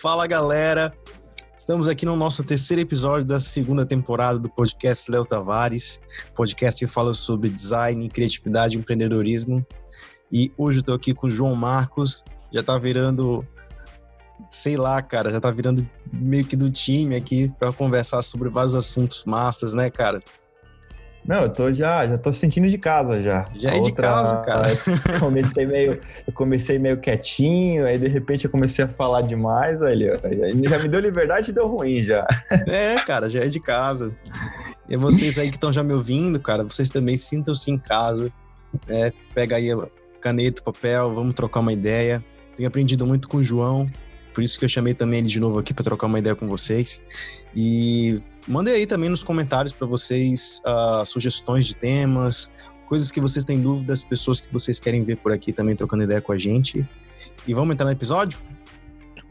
Fala galera, estamos aqui no nosso terceiro episódio da segunda temporada do podcast Léo Tavares, podcast que fala sobre design, criatividade e empreendedorismo. E hoje eu tô aqui com o João Marcos, já tá virando, sei lá, cara, já tá virando meio que do time aqui para conversar sobre vários assuntos massas, né, cara? Não, eu tô já, já tô sentindo de casa já. Já A é outra, de casa, cara. Eu comecei meio, eu comecei meio quietinho, aí de repente eu comecei a falar demais, aí já me deu liberdade e deu ruim já. É, cara, já é de casa. E vocês aí que estão já me ouvindo, cara, vocês também sintam-se em casa. Né? Pega aí caneta, papel, vamos trocar uma ideia. Tenho aprendido muito com o João, por isso que eu chamei também ele de novo aqui para trocar uma ideia com vocês. E mandem aí também nos comentários para vocês uh, sugestões de temas, coisas que vocês têm dúvidas, pessoas que vocês querem ver por aqui também trocando ideia com a gente. E vamos entrar no episódio?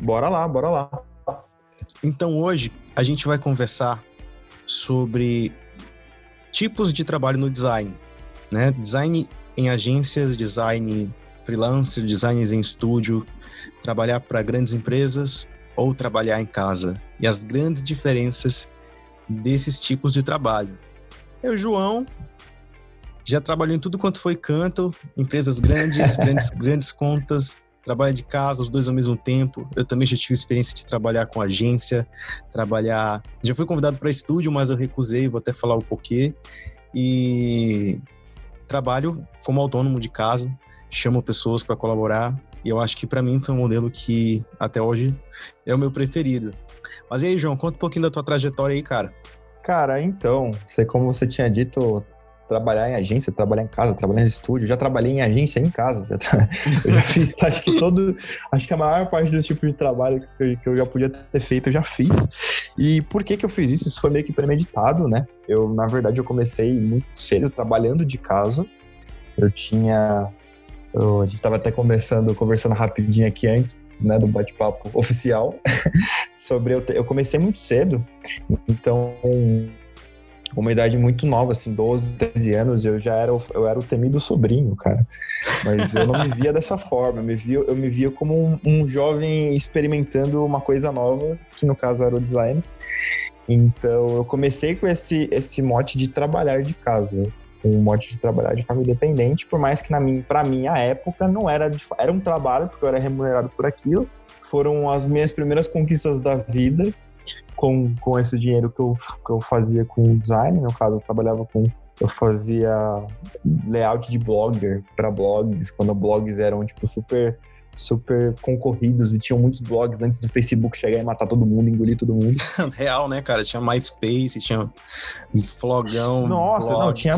Bora lá, bora lá. Então hoje a gente vai conversar sobre tipos de trabalho no design, né? Design em agências, design freelancer, designers em estúdio, trabalhar para grandes empresas ou trabalhar em casa e as grandes diferenças desses tipos de trabalho. Eu, João, já trabalhou em tudo quanto foi canto, empresas grandes, grandes, grandes contas, trabalho de casa, os dois ao mesmo tempo. Eu também já tive experiência de trabalhar com agência, trabalhar. Já fui convidado para estúdio, mas eu recusei, vou até falar o porquê. E trabalho como autônomo de casa, chamo pessoas para colaborar. E eu acho que para mim foi um modelo que até hoje é o meu preferido. Mas e aí, João, conta um pouquinho da tua trajetória aí, cara. Cara, então, sei como você tinha dito, trabalhar em agência, trabalhar em casa, trabalhar em estúdio, já trabalhei em agência em casa. Já tra... eu já fiz, acho que todo, acho que a maior parte desse tipo de trabalho que eu, que eu, já podia ter feito, eu já fiz. E por que que eu fiz isso? Isso foi meio que premeditado, né? Eu, na verdade, eu comecei muito cedo trabalhando de casa. Eu tinha eu, a gente estava até conversando, conversando rapidinho aqui antes, né, do bate-papo oficial, sobre eu, eu comecei muito cedo, então uma idade muito nova, assim, 12, 13 anos, eu já era, eu era o temido sobrinho, cara. Mas eu não me via dessa forma, eu me via, eu me via como um, um jovem experimentando uma coisa nova, que no caso era o design. Então eu comecei com esse, esse mote de trabalhar de casa com um mote de trabalhar de forma independente, por mais que na minha, para minha época não era de, era um trabalho porque eu era remunerado por aquilo. Foram as minhas primeiras conquistas da vida com, com esse dinheiro que eu, que eu fazia com o design. No caso, eu trabalhava com eu fazia layout de blogger para blogs, quando blogs eram tipo super super concorridos e tinham muitos blogs antes do Facebook chegar e matar todo mundo, engolir todo mundo. Real, né, cara? Tinha MySpace, tinha Flogão. Nossa, blogs. não, tinha.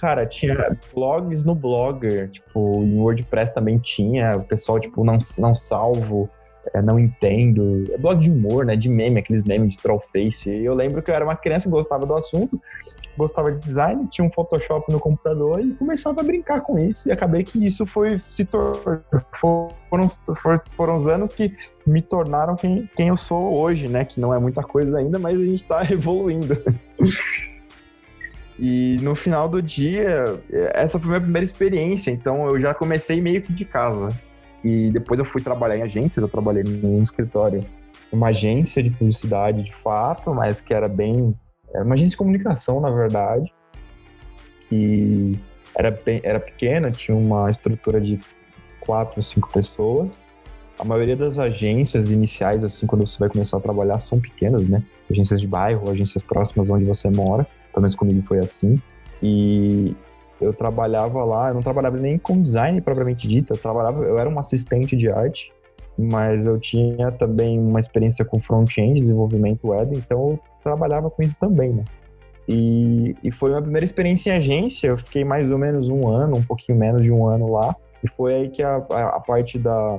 Cara, tinha blogs no Blogger, tipo, em WordPress também tinha, o pessoal, tipo, não, não salvo. É, não entendo. É blog de humor, né? De meme, aqueles memes de trollface. E eu lembro que eu era uma criança que gostava do assunto gostava de design, tinha um Photoshop no computador e começava a brincar com isso. E acabei que isso foi se tornou. Foram, foram os anos que me tornaram quem, quem eu sou hoje, né? Que não é muita coisa ainda, mas a gente está evoluindo. E no final do dia, essa foi a minha primeira experiência, então eu já comecei meio que de casa. E depois eu fui trabalhar em agências, eu trabalhei num escritório, uma agência de publicidade de fato, mas que era bem era uma agência de comunicação, na verdade, que era, era pequena, tinha uma estrutura de quatro, cinco pessoas. A maioria das agências iniciais, assim, quando você vai começar a trabalhar, são pequenas, né? Agências de bairro, agências próximas onde você mora. Pelo menos comigo foi assim. E eu trabalhava lá, eu não trabalhava nem com design propriamente dito, eu trabalhava, eu era um assistente de arte, mas eu tinha também uma experiência com front-end, desenvolvimento web, então eu trabalhava com isso também, né? E, e foi minha primeira experiência em agência, eu fiquei mais ou menos um ano, um pouquinho menos de um ano lá, e foi aí que a, a, a parte da,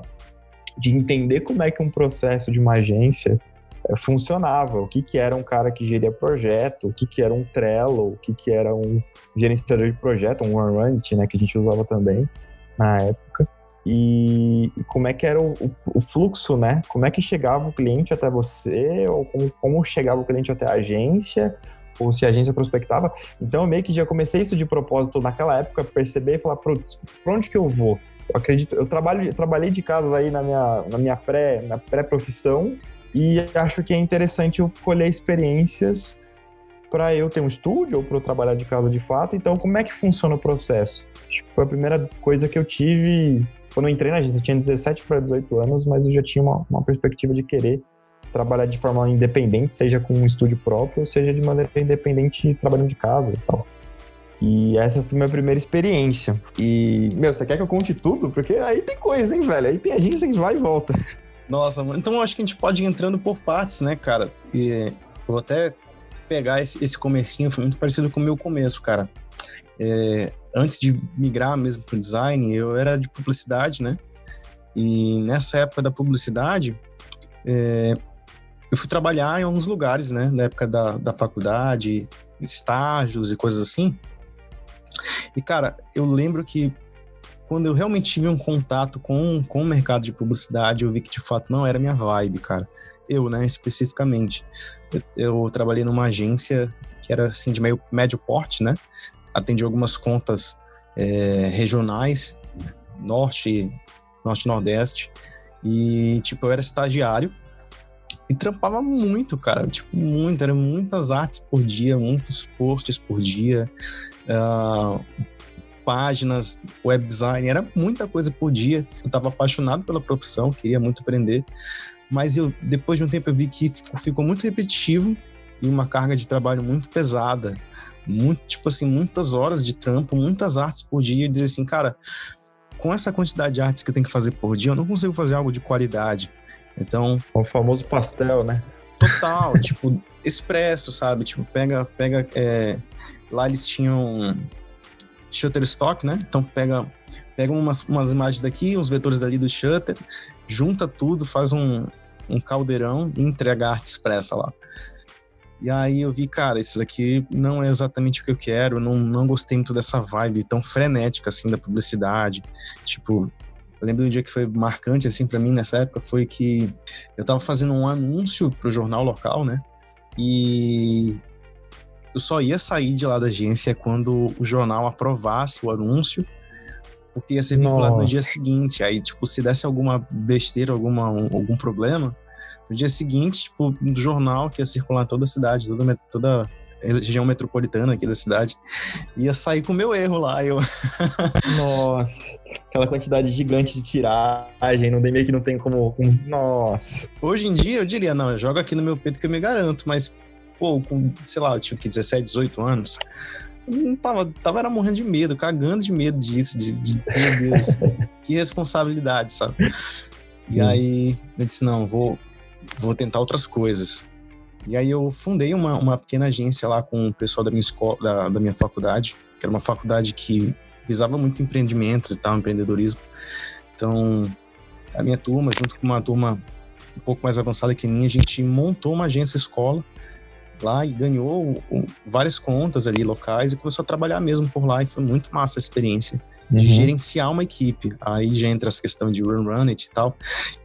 de entender como é que um processo de uma agência é, funcionava, o que, que era um cara que geria projeto, o que, que era um Trello, o que, que era um gerenciador de projeto, um OneRunit, né, que a gente usava também na época e, como é que era o, o, fluxo, né? Como é que chegava o cliente até você, ou como, como chegava o cliente até a agência, ou se a agência prospectava. Então, eu meio que já comecei isso de propósito naquela época, perceber e falar, para onde que eu vou? Eu acredito, eu trabalho, eu trabalhei de casa aí na minha, na minha pré, na pré-profissão e acho que é interessante eu colher experiências para eu ter um estúdio ou para eu trabalhar de casa de fato. Então, como é que funciona o processo? Acho que foi a primeira coisa que eu tive quando eu entrei na agência. Eu tinha 17 para 18 anos, mas eu já tinha uma, uma perspectiva de querer trabalhar de forma independente, seja com um estúdio próprio, seja de maneira independente trabalhando de casa e tal. E essa foi a minha primeira experiência. E, meu, você quer que eu conte tudo? Porque aí tem coisa, hein, velho? Aí tem agência que vai e volta. Nossa, então eu acho que a gente pode ir entrando por partes, né, cara? E vou até pegar esse, esse comecinho, foi muito parecido com o meu começo, cara. É, antes de migrar mesmo para o design, eu era de publicidade, né? E nessa época da publicidade, é, eu fui trabalhar em alguns lugares, né? Na época da, da faculdade, estágios e coisas assim. E, cara, eu lembro que quando eu realmente tive um contato com, com o mercado de publicidade, eu vi que de fato não era minha vibe, cara. Eu, né, especificamente. Eu, eu trabalhei numa agência que era assim de meio médio porte, né? Atendi algumas contas é, regionais, norte, norte nordeste. E, tipo, eu era estagiário e trampava muito, cara. Tipo, muito. Eram muitas artes por dia, muitos posts por dia. Uh, páginas, web design, era muita coisa por dia. Eu estava apaixonado pela profissão, queria muito aprender, mas eu depois de um tempo eu vi que ficou, ficou muito repetitivo e uma carga de trabalho muito pesada, muito tipo assim, muitas horas de trampo, muitas artes por dia, e dizer assim, cara, com essa quantidade de artes que eu tenho que fazer por dia, eu não consigo fazer algo de qualidade. Então. O famoso pastel, né? Total, tipo, expresso, sabe? Tipo, pega. pega é... Lá eles tinham Shutterstock, né? Então pega, pega umas, umas imagens daqui, uns vetores dali do Shutter, junta tudo, faz um, um caldeirão e entrega a arte expressa lá. E aí eu vi, cara, isso daqui não é exatamente o que eu quero, não, não gostei muito dessa vibe tão frenética, assim, da publicidade. Tipo, eu lembro de um dia que foi marcante, assim, para mim nessa época, foi que eu tava fazendo um anúncio pro jornal local, né? E eu só ia sair de lá da agência quando o jornal aprovasse o anúncio, porque ia ser vinculado Nossa. no dia seguinte. Aí, tipo, se desse alguma besteira, alguma, um, algum problema, no dia seguinte, tipo, do jornal que ia circular toda a cidade, toda, toda região metropolitana aqui da cidade, ia sair com o meu erro lá. Eu... Nossa, aquela quantidade gigante de tiragem, não tem meio que não tem como. Nossa. Hoje em dia eu diria, não, joga aqui no meu peito que eu me garanto, mas, pô, com, sei lá, eu tinha que 17, 18 anos. Não tava, tava era morrendo de medo, cagando de medo disso, de, de meu Deus, que responsabilidade, sabe? E aí eu disse, não, vou, vou tentar outras coisas. E aí eu fundei uma, uma pequena agência lá com o pessoal da minha escola, da, da minha faculdade, que era uma faculdade que visava muito empreendimentos e tal, empreendedorismo. Então, a minha turma, junto com uma turma um pouco mais avançada que a minha, a gente montou uma agência escola lá e ganhou várias contas ali locais e começou a trabalhar mesmo por lá e foi muito massa a experiência de uhum. gerenciar uma equipe. Aí já entra essa questão de run run it e tal.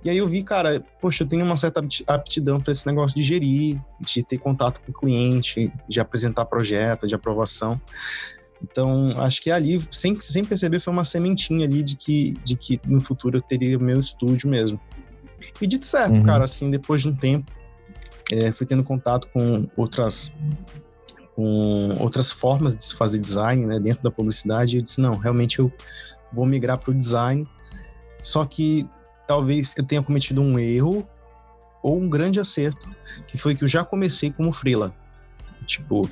E aí eu vi, cara, poxa, eu tenho uma certa aptidão para esse negócio de gerir, de ter contato com o cliente, de apresentar projeto, de aprovação. Então, acho que ali, sem, sem perceber, foi uma sementinha ali de que, de que no futuro eu teria o meu estúdio mesmo. E dito certo, uhum. cara, assim, depois de um tempo, é, fui tendo contato com outras com outras formas de se fazer design né, dentro da publicidade. E eu disse: não, realmente eu vou migrar para o design. Só que talvez eu tenha cometido um erro ou um grande acerto, que foi que eu já comecei como freela. Tipo,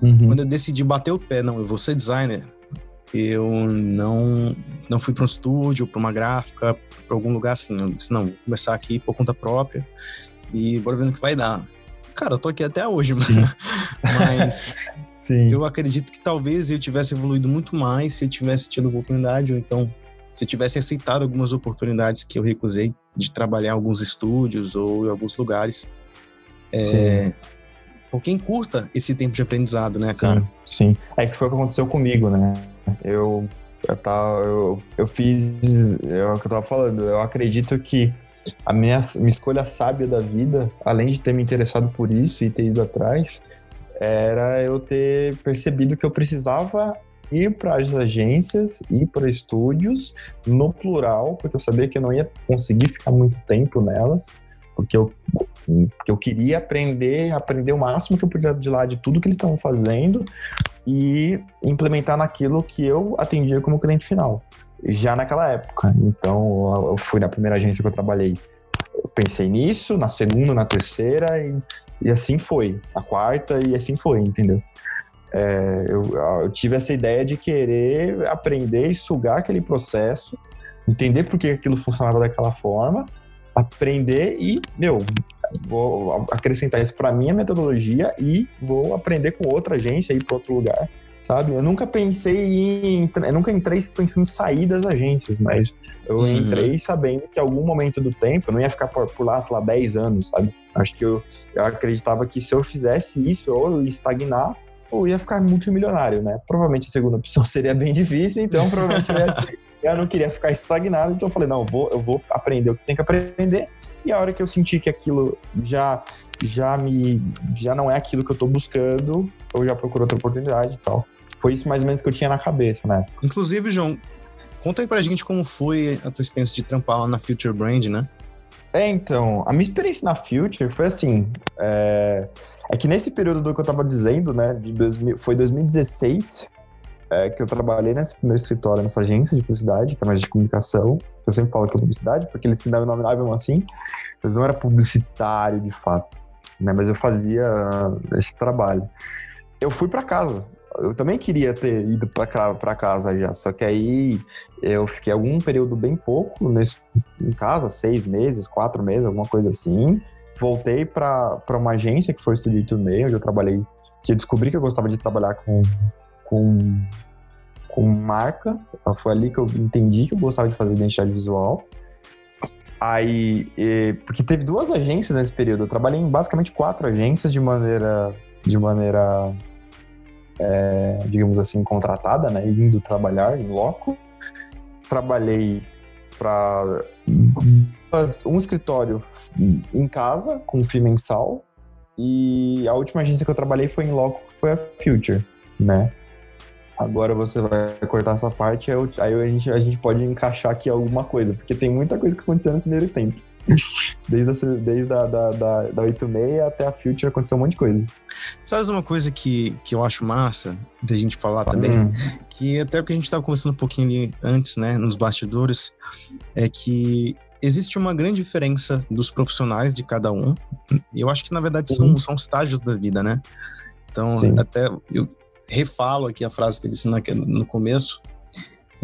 uhum. quando eu decidi bater o pé, não, eu vou ser designer, eu não não fui para um estúdio, para uma gráfica, para algum lugar assim. Eu disse, não, vou começar aqui por conta própria e bora ver no que vai dar. Cara, eu tô aqui até hoje, mas eu acredito que talvez eu tivesse evoluído muito mais se eu tivesse tido oportunidade, ou então se eu tivesse aceitado algumas oportunidades que eu recusei de trabalhar em alguns estúdios ou em alguns lugares. É, por quem curta esse tempo de aprendizado, né, cara? Sim, sim. É que foi o que aconteceu comigo, né? Eu, eu, tava, eu, eu fiz. É o que eu tava falando, eu acredito que a minha, minha escolha sábia da vida, além de ter me interessado por isso e ter ido atrás, era eu ter percebido que eu precisava ir para as agências, ir para estúdios, no plural, porque eu sabia que eu não ia conseguir ficar muito tempo nelas, porque eu, porque eu queria aprender, aprender o máximo que eu podia de lá de tudo que eles estavam fazendo e implementar naquilo que eu atendia como cliente final, já naquela época. Então, eu fui na primeira agência que eu trabalhei, eu pensei nisso, na segunda, na terceira, e, e assim foi. A quarta, e assim foi, entendeu? É, eu, eu, tive essa ideia de querer aprender e sugar aquele processo, entender por que aquilo funcionava daquela forma, aprender e, meu, vou acrescentar isso para minha metodologia e vou aprender com outra agência e para outro lugar, sabe? Eu nunca pensei em, eu nunca entrei pensando em sair das agências, mas eu uhum. entrei sabendo que algum momento do tempo eu não ia ficar por, por lá, sei lá, 10 anos, sabe? Acho que eu, eu acreditava que se eu fizesse isso, ou eu ia estagnar, ou ia ficar multimilionário, né? Provavelmente a segunda opção seria bem difícil, então provavelmente eu, ia, eu não queria ficar estagnado, então eu falei, não, eu vou, eu vou aprender o que tem que aprender, e a hora que eu senti que aquilo já já me já não é aquilo que eu tô buscando, eu já procuro outra oportunidade e tal. Foi isso mais ou menos que eu tinha na cabeça, né? Inclusive, João, conta aí pra gente como foi a tua experiência de trampar lá na Future Brand, né? É, então, a minha experiência na Future foi assim, é... É que nesse período do que eu tava dizendo, né, de 2000, foi 2016 é, que eu trabalhei nesse primeiro escritório, nessa agência de publicidade, que é mais de comunicação. Eu sempre falo que é publicidade, porque eles se mesmo assim, mas não era publicitário de fato, né, mas eu fazia esse trabalho. Eu fui para casa. Eu também queria ter ido para casa já, só que aí eu fiquei algum período bem pouco nesse, em casa, seis meses, quatro meses, alguma coisa assim voltei para uma agência que foi o Studio to Meio, onde eu trabalhei, que eu descobri que eu gostava de trabalhar com, com, com marca. Foi ali que eu entendi que eu gostava de fazer identidade visual. Aí, e, porque teve duas agências nesse período. Eu trabalhei em basicamente quatro agências de maneira, de maneira, é, digamos assim, contratada, né? Indo trabalhar em loco. Trabalhei para um escritório em casa, com FII mensal, e a última agência que eu trabalhei foi em loco, que foi a Future, né? Agora você vai cortar essa parte, aí a gente, a gente pode encaixar aqui alguma coisa, porque tem muita coisa que aconteceu nesse primeiro tempo. Desde, a, desde a, da, da, da 86 até a Future aconteceu um monte de coisa. Sabe uma coisa que, que eu acho massa da gente falar também? Hum. Que até o que a gente estava conversando um pouquinho ali antes, né, nos bastidores, é que existe uma grande diferença dos profissionais de cada um. Eu acho que, na verdade, são, são estágios da vida, né? Então, Sim. até eu refalo aqui a frase que ele disse no começo.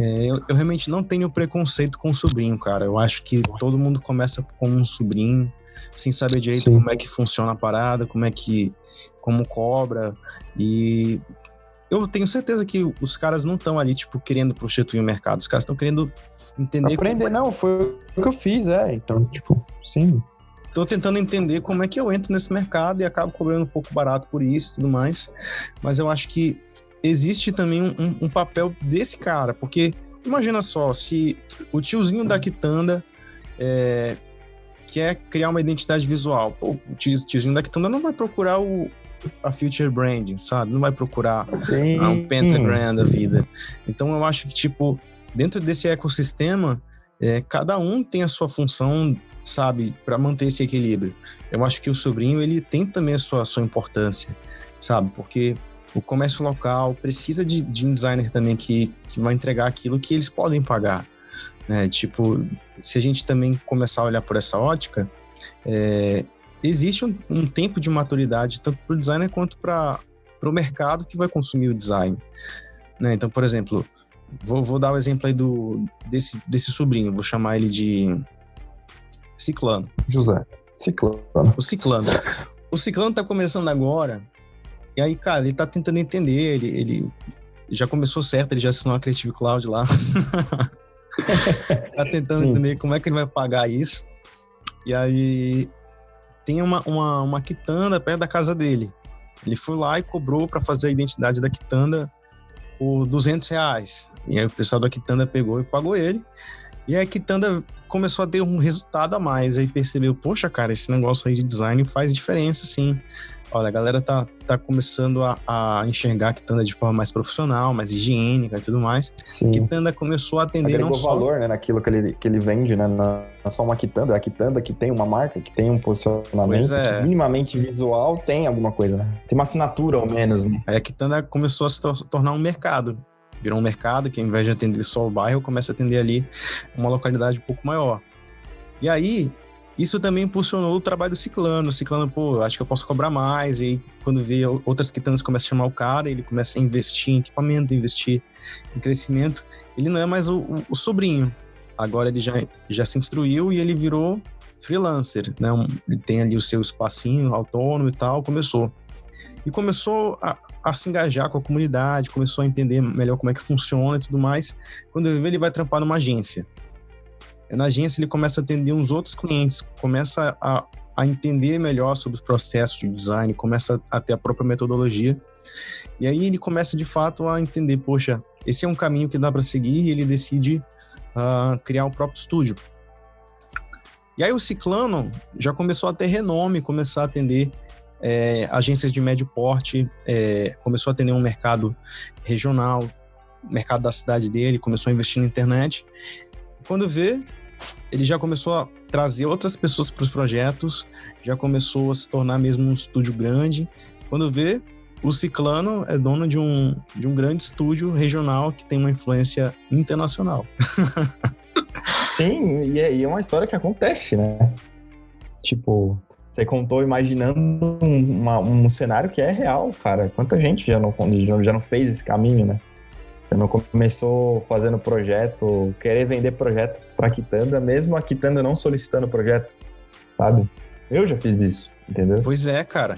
É, eu, eu, realmente não tenho preconceito com o sobrinho, cara. Eu acho que todo mundo começa com um sobrinho, sem saber direito Sim. como é que funciona a parada, como é que. como cobra. E eu tenho certeza que os caras não estão ali, tipo, querendo prostituir o mercado. Os caras estão querendo entender. Aprender, como... não, foi o que eu fiz, é. Então, tipo, sim. Tô tentando entender como é que eu entro nesse mercado e acabo cobrando um pouco barato por isso e tudo mais. Mas eu acho que existe também um, um papel desse cara, porque imagina só, se o tiozinho da Quitanda é, quer criar uma identidade visual, pô, o tiozinho da Quitanda não vai procurar o, a future branding, sabe? Não vai procurar um pentagram da vida. Então eu acho que, tipo, dentro desse ecossistema, é, cada um tem a sua função, sabe, para manter esse equilíbrio. Eu acho que o sobrinho, ele tem também a sua, a sua importância, sabe? Porque o comércio local precisa de, de um designer também que, que vai entregar aquilo que eles podem pagar. Né? Tipo, se a gente também começar a olhar por essa ótica, é, existe um, um, tempo de maturidade tanto para o designer quanto para o mercado que vai consumir o design. Né? Então, por exemplo, Vou, vou dar o um exemplo aí do, desse, desse sobrinho, vou chamar ele de Ciclano. José. Ciclano. O Ciclano. O Ciclano tá começando agora, e aí, cara, ele tá tentando entender, ele, ele já começou certo, ele já assinou a Creative Cloud lá. tá tentando entender como é que ele vai pagar isso. E aí tem uma, uma, uma quitanda perto da casa dele. Ele foi lá e cobrou para fazer a identidade da quitanda por 200 reais. E aí o pessoal da Quitanda pegou e pagou ele. E a Kitanda começou a ter um resultado a mais. Aí percebeu, poxa, cara, esse negócio aí de design faz diferença, sim. Olha, a galera tá, tá começando a, a enxergar a Kitanda de forma mais profissional, mais higiênica e tudo mais. Sim. Kitanda começou a atender Agregou não só... valor, né, naquilo que ele, que ele vende, né? Não é só uma Kitanda, é a Kitanda que tem uma marca, que tem um posicionamento é. minimamente visual, tem alguma coisa, né? Tem uma assinatura ao menos, né? Aí a Kitanda começou a se tornar um mercado virou um mercado que, ao invés de atender só o bairro, começa a atender ali uma localidade um pouco maior. E aí, isso também impulsionou o trabalho do Ciclano. O Ciclano, pô, acho que eu posso cobrar mais. E aí, quando vê outras quitanas começam a chamar o cara, ele começa a investir em equipamento, investir em crescimento. Ele não é mais o, o, o sobrinho. Agora ele já, já se instruiu e ele virou freelancer, né? Ele tem ali o seu espacinho autônomo e tal, começou e começou a, a, se engajar com a comunidade, começou a entender melhor como é que funciona e tudo mais. Quando ele vê, ele vai trampar numa agência. Na agência, ele começa a atender uns outros clientes, começa a, a entender melhor sobre os processos de design, começa a ter a própria metodologia. E aí ele começa, de fato, a entender, poxa, esse é um caminho que dá para seguir e ele decide uh, criar o próprio estúdio. E aí o Ciclano já começou a ter renome, começar a atender é, agências de médio porte, é, começou a atender um mercado regional, mercado da cidade dele, começou a investir na internet. Quando vê, ele já começou a trazer outras pessoas para os projetos, já começou a se tornar mesmo um estúdio grande. Quando vê, o Ciclano é dono de um, de um grande estúdio regional que tem uma influência internacional. Sim, e é, e é uma história que acontece, né? Tipo, você contou imaginando um, uma, um cenário que é real, cara. Quanta gente já não, já não fez esse caminho, né? Você não começou fazendo projeto, querer vender projeto para Quitanda, mesmo a Quitanda não solicitando projeto, sabe? Eu já fiz isso, entendeu? Pois é, cara.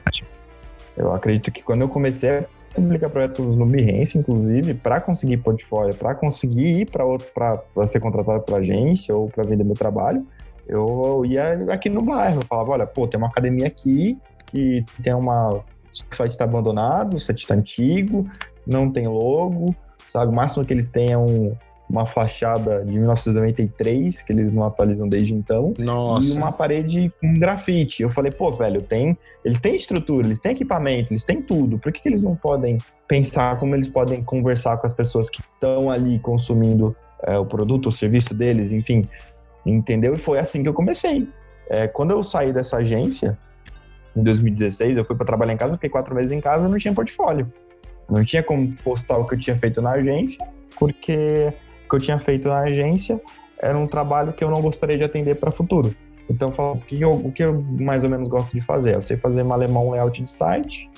Eu acredito que quando eu comecei a publicar projetos no Behance, inclusive, para conseguir portfólio, para conseguir ir para outro, para ser contratado para agência ou para vender meu trabalho, eu ia aqui no bairro, falava, olha, pô, tem uma academia aqui que tem uma. O site está abandonado, o site está antigo, não tem logo, sabe? O máximo que eles têm é um, uma fachada de 1993, que eles não atualizam desde então. Nossa. E uma parede com grafite. Eu falei, pô, velho, tem. Eles têm estrutura, eles têm equipamento, eles têm tudo. Por que, que eles não podem pensar como eles podem conversar com as pessoas que estão ali consumindo é, o produto, o serviço deles, enfim? Entendeu? E foi assim que eu comecei. É, quando eu saí dessa agência, em 2016, eu fui para trabalhar em casa, fiquei quatro meses em casa não tinha portfólio. Não tinha como postar o que eu tinha feito na agência, porque o que eu tinha feito na agência era um trabalho que eu não gostaria de atender para futuro. Então, eu falo, o, que eu, o que eu mais ou menos gosto de fazer? Eu sei fazer malemão layout de site,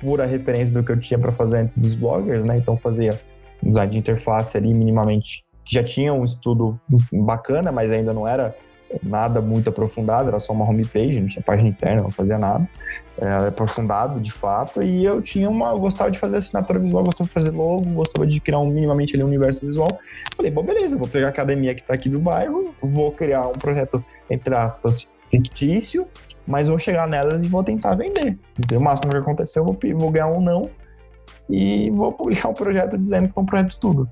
pura referência do que eu tinha para fazer antes dos bloggers, né? Então, fazia design de interface ali minimamente que já tinha um estudo bacana, mas ainda não era nada muito aprofundado, era só uma homepage, não tinha página interna, não fazia nada. Era aprofundado, de fato, e eu tinha uma, eu gostava de fazer assinatura visual, gostava de fazer logo, gostava de criar um, minimamente ali um universo visual. Falei, bom, beleza, vou pegar a academia que está aqui do bairro, vou criar um projeto, entre aspas, fictício, mas vou chegar nelas e vou tentar vender. Então, o máximo que aconteceu, eu vou, vou ganhar um não e vou publicar um projeto dizendo que é um projeto de estudo.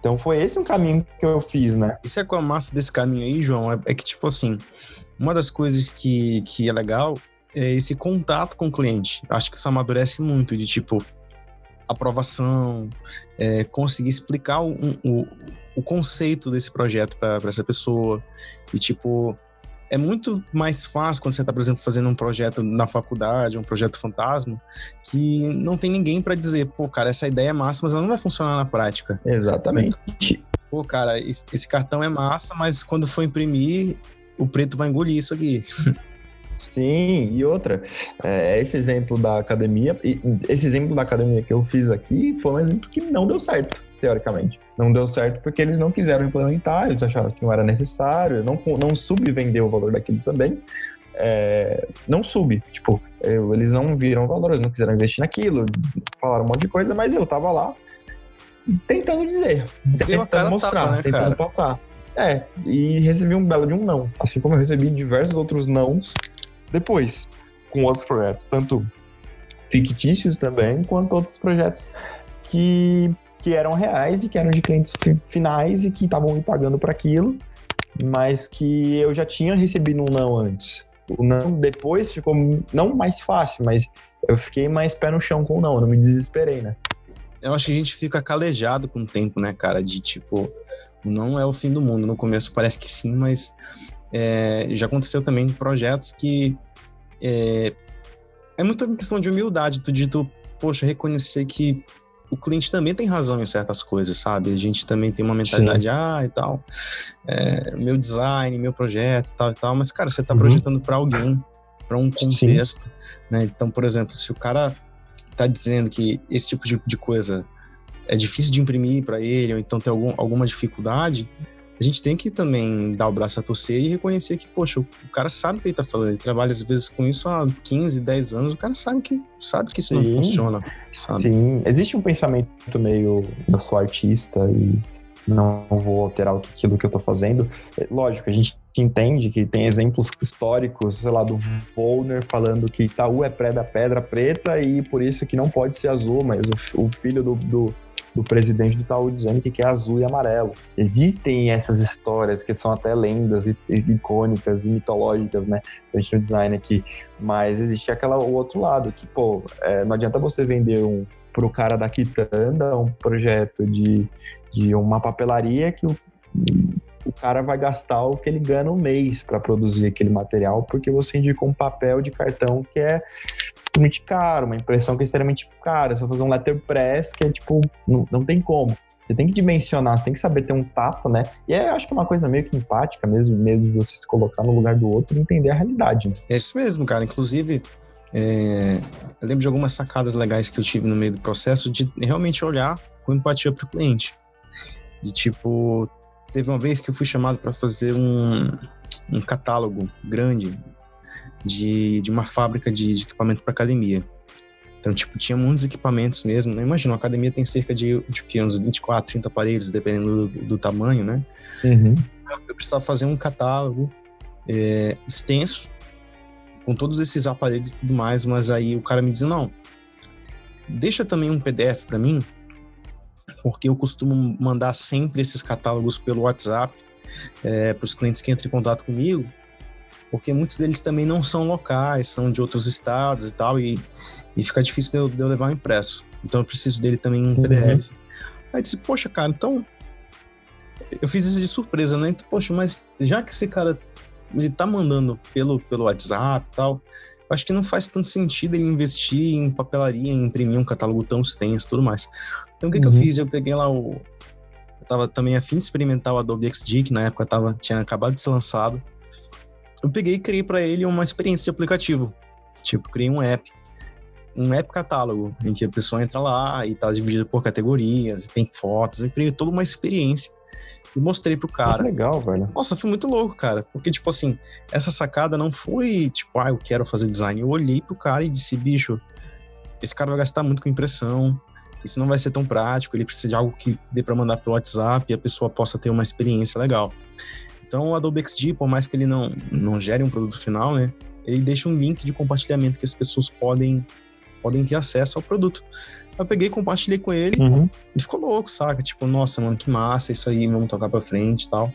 Então foi esse um caminho que eu fiz, né? Isso é com a massa desse caminho aí, João, é, é, que, tipo assim, uma das coisas que, que é legal é esse contato com o cliente. Acho que isso amadurece muito, de tipo, aprovação, é, conseguir explicar o, o, o conceito desse projeto para essa pessoa. E, tipo, é muito mais fácil quando você está, por exemplo, fazendo um projeto na faculdade, um projeto fantasma, que não tem ninguém para dizer, pô, cara, essa ideia é massa, mas ela não vai funcionar na prática. Exatamente. Pô, cara, esse cartão é massa, mas quando for imprimir, o preto vai engolir isso aqui. Sim, e outra, é, esse exemplo da academia, esse exemplo da academia que eu fiz aqui foi um exemplo que não deu certo, teoricamente. Não deu certo porque eles não quiseram implementar, eles acharam que não era necessário, não, não subvendeu o valor daquilo também. É, não sub, tipo, eu, eles não viram valor, eles não quiseram investir naquilo, falaram um monte de coisa, mas eu tava lá tentando dizer, Deu tentando mostrar, tapa, né, tentando cara? passar. É, e recebi um belo de um não, assim como eu recebi diversos outros nãos depois, com outros projetos, tanto fictícios também, quanto outros projetos que que eram reais e que eram de clientes finais e que estavam me pagando para aquilo, mas que eu já tinha recebido um não antes. O não depois ficou não mais fácil, mas eu fiquei mais pé no chão com o não, eu não me desesperei, né? Eu acho que a gente fica calejado com o tempo, né, cara? De tipo, não é o fim do mundo. No começo parece que sim, mas é, já aconteceu também em projetos que é, é muito uma questão de humildade, tu de tu, poxa, reconhecer que o cliente também tem razão em certas coisas, sabe? A gente também tem uma mentalidade, Sim. ah, e tal, é, meu design, meu projeto e tal e tal, mas, cara, você está uhum. projetando para alguém, para um contexto, Sim. né? Então, por exemplo, se o cara está dizendo que esse tipo de, de coisa é difícil de imprimir para ele, ou então tem algum, alguma dificuldade, a gente tem que também dar o braço a torcer e reconhecer que, poxa, o cara sabe o que ele tá falando. Ele trabalha às vezes com isso há 15, 10 anos, o cara sabe que, sabe que isso Sim. não funciona. Sabe? Sim, existe um pensamento meio eu sou artista e não vou alterar aquilo que eu tô fazendo. É, lógico, a gente entende que tem exemplos históricos, sei lá, do Volner falando que Itaú é pré da pedra preta e por isso que não pode ser azul, mas o, o filho do, do do presidente do Itaú dizendo que quer azul e amarelo. Existem essas histórias que são até lendas icônicas e mitológicas, né? A gente no design aqui. Mas existe aquela, o outro lado, que, pô, é, não adianta você vender um pro cara da quitanda um projeto de, de uma papelaria que o, o cara vai gastar o que ele ganha no mês para produzir aquele material, porque você indicou um papel de cartão que é extremamente caro, uma impressão que é extremamente cara. Vai fazer um letterpress que é tipo, não, não tem como. Você tem que dimensionar, você tem que saber ter um tato, né? E é, eu acho que é uma coisa meio que empática mesmo, mesmo de você se colocar no lugar do outro e entender a realidade. Né? É isso mesmo, cara. Inclusive, é, eu lembro de algumas sacadas legais que eu tive no meio do processo de realmente olhar com empatia para o cliente. De tipo, teve uma vez que eu fui chamado para fazer um, um catálogo grande de, de uma fábrica de, de equipamento para academia. Então, tipo, tinha muitos equipamentos mesmo, né? Imagina, uma academia tem cerca de, de que, uns 24, 30 aparelhos, dependendo do, do tamanho, né? Uhum. Eu precisava fazer um catálogo é, extenso, com todos esses aparelhos e tudo mais, mas aí o cara me disse, não, deixa também um PDF para mim, porque eu costumo mandar sempre esses catálogos pelo WhatsApp é, para os clientes que entram em contato comigo, porque muitos deles também não são locais, são de outros estados e tal, e, e fica difícil de eu, de eu levar impresso. Então eu preciso dele também em PDF. Uhum. Aí disse, poxa, cara, então. Eu fiz isso de surpresa, né? Então, poxa, mas já que esse cara ele tá mandando pelo, pelo WhatsApp e tal, eu acho que não faz tanto sentido ele investir em papelaria, em imprimir um catálogo tão extenso e tudo mais. Então o que, uhum. que eu uhum. fiz? Eu peguei lá o. Eu tava também afim de experimentar o Adobe XD, que na época tava, tinha acabado de ser lançado eu peguei e criei para ele uma experiência de aplicativo. Tipo, criei um app. Um app catálogo, em que a pessoa entra lá e tá dividido por categorias, tem fotos, eu criei toda uma experiência e mostrei pro cara. legal, velho. Nossa, foi muito louco, cara. Porque, tipo assim, essa sacada não foi, tipo, ah, eu quero fazer design. Eu olhei pro cara e disse, bicho, esse cara vai gastar muito com impressão, isso não vai ser tão prático, ele precisa de algo que dê para mandar pro WhatsApp e a pessoa possa ter uma experiência legal. Então, o Adobe XD, por mais que ele não, não gere um produto final, né, ele deixa um link de compartilhamento que as pessoas podem, podem ter acesso ao produto. Eu peguei, compartilhei com ele uhum. e ficou louco, saca? Tipo, nossa, mano, que massa isso aí, vamos tocar pra frente e tal.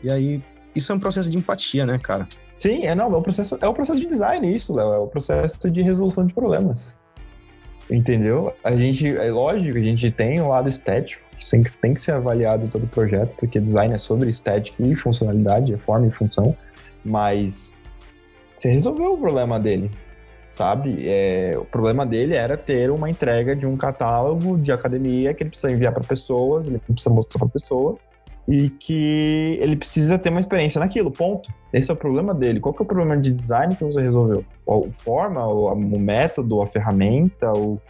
E aí, isso é um processo de empatia, né, cara? Sim, é não, é o processo, é o processo de design isso, Léo, é o processo de resolução de problemas. Entendeu? A gente, é lógico, a gente tem o lado estético, tem que, tem que ser avaliado todo o projeto, porque design é sobre estética e funcionalidade, é forma e função, mas você resolveu o problema dele, sabe? É, o problema dele era ter uma entrega de um catálogo de academia que ele precisa enviar para pessoas, ele precisa mostrar para pessoas, e que ele precisa ter uma experiência naquilo, ponto. Esse é o problema dele. Qual que é o problema de design que você resolveu? A forma, o, método, a ferramenta, o,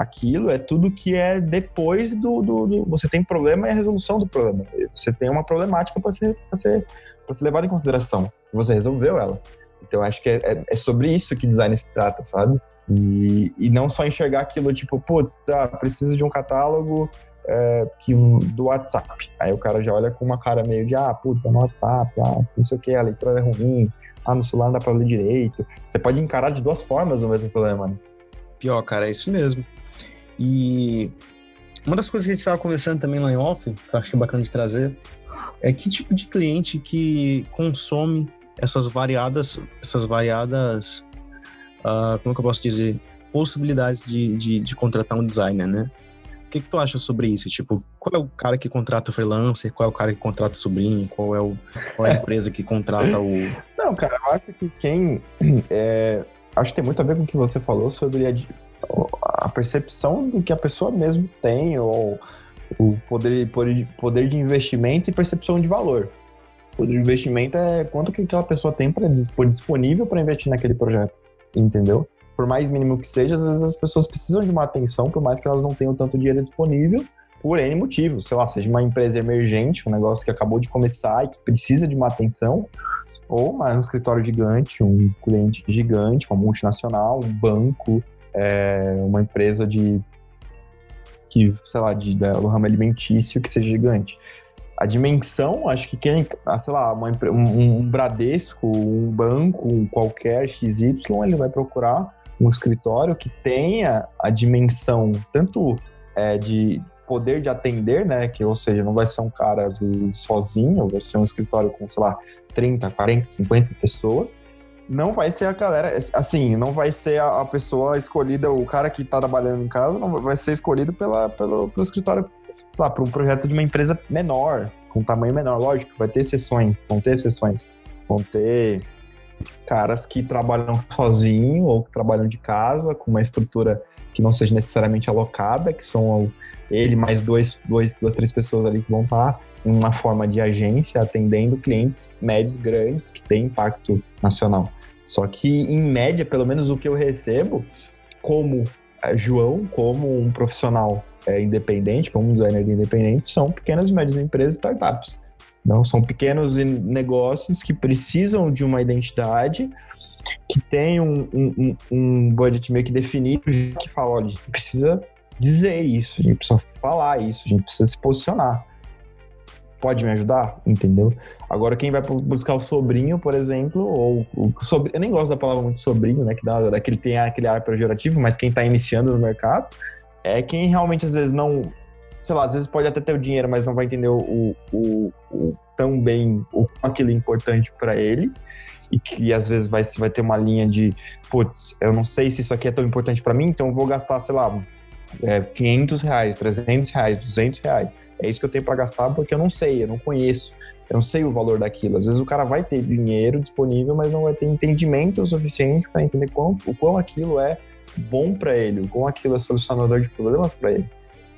aquilo é tudo que é depois do, do, do, Você tem problema e a resolução do problema. Você tem uma problemática para ser, ser, ser levada em consideração. Você resolveu ela. Então, acho que é, é, é, sobre isso que design se trata, sabe? E, e não só enxergar aquilo tipo, putz, ah, preciso de um catálogo é, que, do WhatsApp. Aí o cara já olha com uma cara meio de, ah, putz, é no WhatsApp, ah, não sei o que, a leitura é ruim, ah, no celular não dá pra ler direito. Você pode encarar de duas formas o mesmo problema, né? Pior, cara, é isso mesmo. E uma das coisas que a gente estava conversando também lá em off, que eu acho que é bacana de trazer, é que tipo de cliente que consome essas variadas, essas variadas, uh, como é que eu posso dizer, possibilidades de, de, de contratar um designer, né? O que, que tu acha sobre isso? Tipo, qual é o cara que contrata o freelancer? Qual é o cara que contrata o sobrinho? Qual é, o, qual é a empresa que contrata o. Não, cara, eu acho que quem. É, acho que tem muito a ver com o que você falou sobre a, a percepção do que a pessoa mesmo tem, ou o poder, poder de investimento e percepção de valor. O poder de investimento é quanto que aquela pessoa tem para disponível para investir naquele projeto, entendeu? por mais mínimo que seja, às vezes as pessoas precisam de uma atenção, por mais que elas não tenham tanto dinheiro disponível, por N motivos. Sei lá, seja uma empresa emergente, um negócio que acabou de começar e que precisa de uma atenção, ou mais um escritório gigante, um cliente gigante, uma multinacional, um banco, é, uma empresa de que, sei lá, de, do ramo alimentício que seja gigante. A dimensão, acho que quem, ah, sei lá, uma, um, um Bradesco, um banco, um qualquer XY, ele vai procurar um escritório que tenha a dimensão tanto é, de poder de atender, né? Que, ou seja, não vai ser um cara, às vezes, sozinho, vai ser um escritório com, sei lá, 30, 40, 50 pessoas. Não vai ser a galera, assim, não vai ser a, pessoa escolhida, o cara que está trabalhando em casa não vai ser escolhido pela, pelo, pelo escritório, lá, para um projeto de uma empresa menor, com tamanho menor. Lógico, vai ter exceções, vão ter exceções. Vão ter caras que trabalham sozinho ou que trabalham de casa, com uma estrutura que não seja necessariamente alocada, que são ele mais dois, dois, duas, três pessoas ali que vão estar em uma forma de agência atendendo clientes médios grandes que têm impacto nacional. Só que, em média, pelo menos o que eu recebo, como é, João, como um profissional é, independente, como um designer independente, são pequenas e médias empresas e startups. Não são pequenos negócios que precisam de uma identidade, que tem um, um, um budget meio que definido, que fala, olha, a gente precisa dizer isso, a gente precisa falar isso, a gente precisa se posicionar. Pode me ajudar? Entendeu? Agora, quem vai buscar o sobrinho, por exemplo, ou o sobrinho, eu nem gosto da palavra muito sobrinho, né? Que dá daquele tem aquele ar pejorativo, mas quem está iniciando no mercado é quem realmente às vezes não sei lá, às vezes pode até ter o dinheiro, mas não vai entender o, o, o tão bem o aquilo é importante para ele e que às vezes vai, vai ter uma linha de, putz, eu não sei se isso aqui é tão importante para mim, então eu vou gastar, sei lá, é, 500 reais, 300 reais, 200 reais. É isso que eu tenho para gastar porque eu não sei, eu não conheço, eu não sei o valor daquilo. Às vezes o cara vai ter dinheiro disponível, mas não vai ter entendimento o suficiente para entender quão, o quão aquilo é bom para ele, o quão aquilo é solucionador de problemas para ele.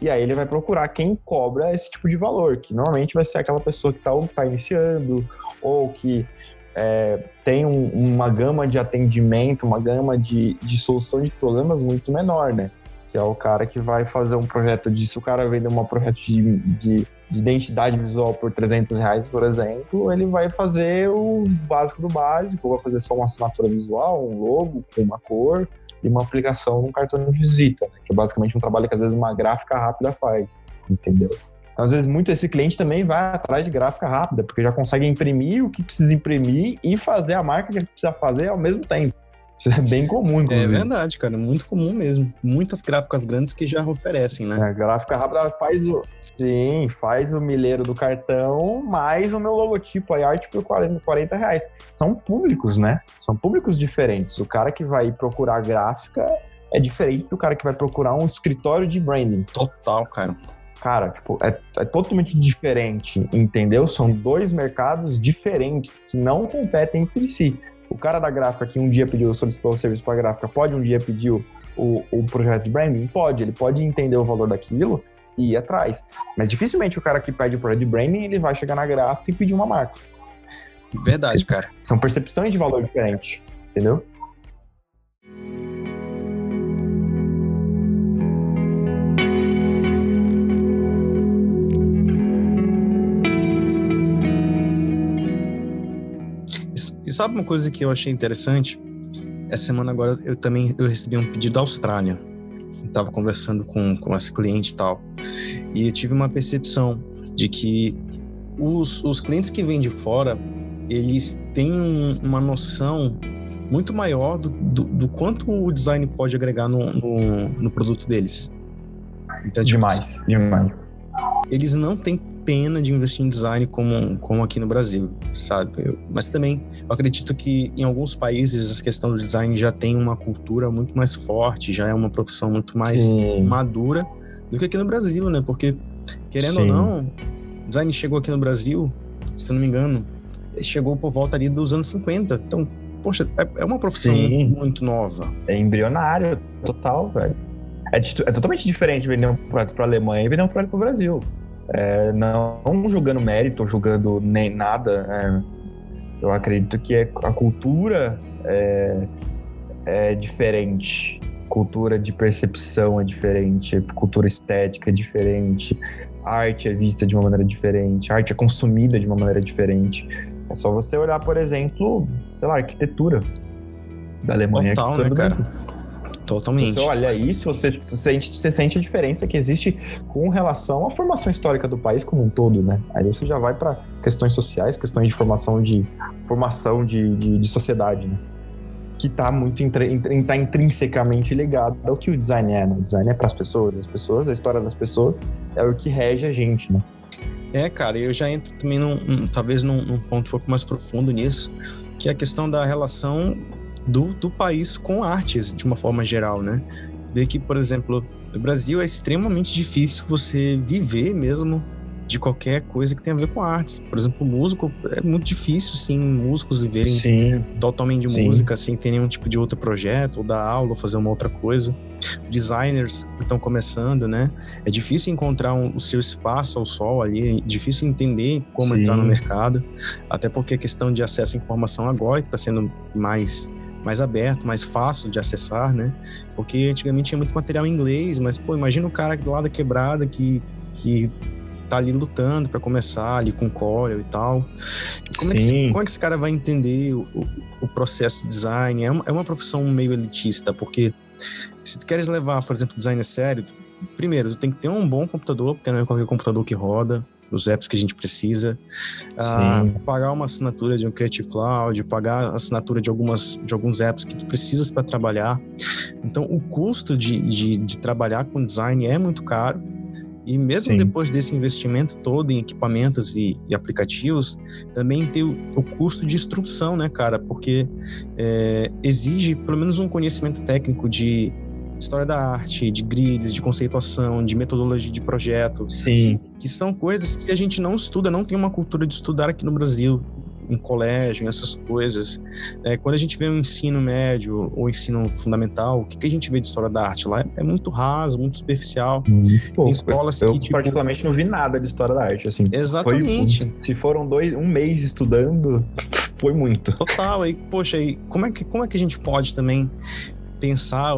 E aí ele vai procurar quem cobra esse tipo de valor, que normalmente vai ser aquela pessoa que está tá iniciando ou que é, tem um, uma gama de atendimento, uma gama de, de solução de problemas muito menor, né? Que é o cara que vai fazer um projeto de, o cara vender um projeto de, de, de identidade visual por 300 reais, por exemplo, ele vai fazer o básico do básico, vai fazer só uma assinatura visual, um logo com uma cor, e uma aplicação num cartão de visita, né? que é basicamente um trabalho que às vezes uma gráfica rápida faz, entendeu? Então, às vezes, muito esse cliente também vai atrás de gráfica rápida, porque já consegue imprimir o que precisa imprimir e fazer a marca que precisa fazer ao mesmo tempo. Isso é bem comum, é inclusive. É verdade, cara. Muito comum mesmo. Muitas gráficas grandes que já oferecem, né? A gráfica rápida faz o. Sim, faz o milheiro do cartão, mais o meu logotipo, a arte por 40, 40 reais. São públicos, né? São públicos diferentes. O cara que vai procurar gráfica é diferente do cara que vai procurar um escritório de branding. Total, cara. Cara, tipo, é, é totalmente diferente, entendeu? São dois mercados diferentes que não competem entre si. O cara da gráfica que um dia pediu, solicitou o serviço para a gráfica, pode um dia pedir o, o projeto de branding? Pode, ele pode entender o valor daquilo e ir atrás. Mas dificilmente o cara que pede o projeto de branding, ele vai chegar na gráfica e pedir uma marca. Verdade, cara. São percepções de valor diferentes, entendeu? E sabe uma coisa que eu achei interessante? Essa semana agora eu também eu recebi um pedido da Austrália. Estava conversando com, com esse cliente e tal. E eu tive uma percepção de que os, os clientes que vêm de fora, eles têm uma noção muito maior do, do, do, quanto o design pode agregar no, no, no produto deles. Então, tipo, demais, demais. Eles não têm pena de investir em design como, como aqui no Brasil, sabe? Eu, mas também eu acredito que em alguns países essa questão do design já tem uma cultura muito mais forte, já é uma profissão muito mais Sim. madura do que aqui no Brasil, né? Porque, querendo Sim. ou não, design chegou aqui no Brasil, se eu não me engano, chegou por volta ali dos anos 50. Então, poxa, é, é uma profissão muito, muito, nova. É embrionário, total, velho. É, é totalmente diferente vender um projeto para a Alemanha e vender um projeto para o Brasil. É, não, não julgando mérito, julgando nem nada. É, eu acredito que é, a cultura é, é diferente. Cultura de percepção é diferente, cultura estética é diferente, arte é vista de uma maneira diferente, arte é consumida de uma maneira diferente. É só você olhar, por exemplo, sei lá, arquitetura da Alemanha. Total, né, cara? Totalmente. Você olha isso, você sente, você sente a diferença que existe com relação à formação histórica do país como um todo, né? Aí você já vai para questões sociais, questões de formação de formação de, de, de sociedade, né? Que está muito tá intrinsecamente ligado ao que o design é, né? O design é para as pessoas, as pessoas, a história das pessoas é o que rege a gente, né? É, cara, eu já entro também num, um, talvez num, num ponto um pouco mais profundo nisso, que é a questão da relação do, do país com artes, de uma forma geral, né? Vê que, por exemplo, no Brasil é extremamente difícil você viver mesmo de qualquer coisa que tenha a ver com artes. Por exemplo, músico, é muito difícil, sim, músicos viverem sim. totalmente de sim. música sem ter nenhum tipo de outro projeto, ou dar aula, ou fazer uma outra coisa. Designers estão começando, né? É difícil encontrar um, o seu espaço ao sol ali, é difícil entender como sim. entrar no mercado, até porque a questão de acesso à informação agora que está sendo mais mais aberto, mais fácil de acessar, né? Porque antigamente tinha muito material em inglês, mas, pô, imagina o cara lá da quebrada que, que tá ali lutando para começar ali com Corel e tal. Como é, que, como é, que, esse cara vai entender o, o processo de design? É uma, é uma profissão meio elitista, porque se tu queres levar, por exemplo, design a sério, primeiro, tu tem que ter um bom computador, porque não é qualquer computador que roda os apps que a gente precisa, uh, pagar uma assinatura de um Creative Cloud, pagar a assinatura de, algumas, de alguns apps que tu precisas para trabalhar. Então, o custo de, de, de, trabalhar com design é muito caro. E mesmo Sim. depois desse investimento todo em equipamentos e, e aplicativos, também tem o, o, custo de instrução, né, cara? Porque é, exige pelo menos um conhecimento técnico de história da arte, de grids, de conceituação, de metodologia de projeto. Sim. Que são coisas que a gente não estuda, não tem uma cultura de estudar aqui no Brasil, em colégio, essas coisas. É, quando a gente vê o um ensino médio ou ensino fundamental, o que, que, a gente vê de história da arte lá? É muito raso, muito superficial. Pouco. escolas eu, que, tipo... particularmente, não vi nada de história da arte, assim. Exatamente. Foi, se foram dois, um mês estudando, foi muito. Total. Aí, poxa, aí, como, é que, como é que a gente pode também pensar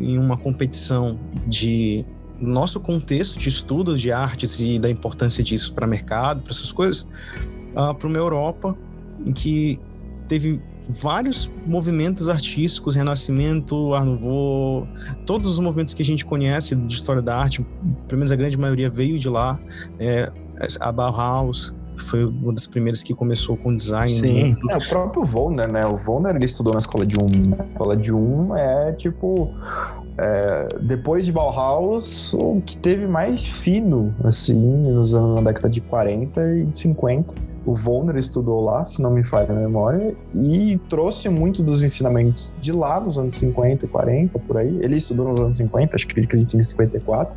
em uma competição de nosso contexto de estudo de artes e da importância disso para mercado, para essas coisas, uh, para uma Europa em que teve vários movimentos artísticos, Renascimento, Art Nouveau, todos os movimentos que a gente conhece de história da arte, pelo menos a grande maioria veio de lá, é, a Bauhaus, foi uma das primeiras que começou com design. Sim, é, o próprio Volner, né? O Volner ele estudou na escola de um. Né? A escola de um é tipo. É, depois de Bauhaus, o que teve mais fino, assim, nos anos, na década de 40 e de 50 o Volner estudou lá, se não me falha a memória, e trouxe muito dos ensinamentos de lá nos anos 50, 40, por aí. Ele estudou nos anos 50, acho que ele acredita em 54.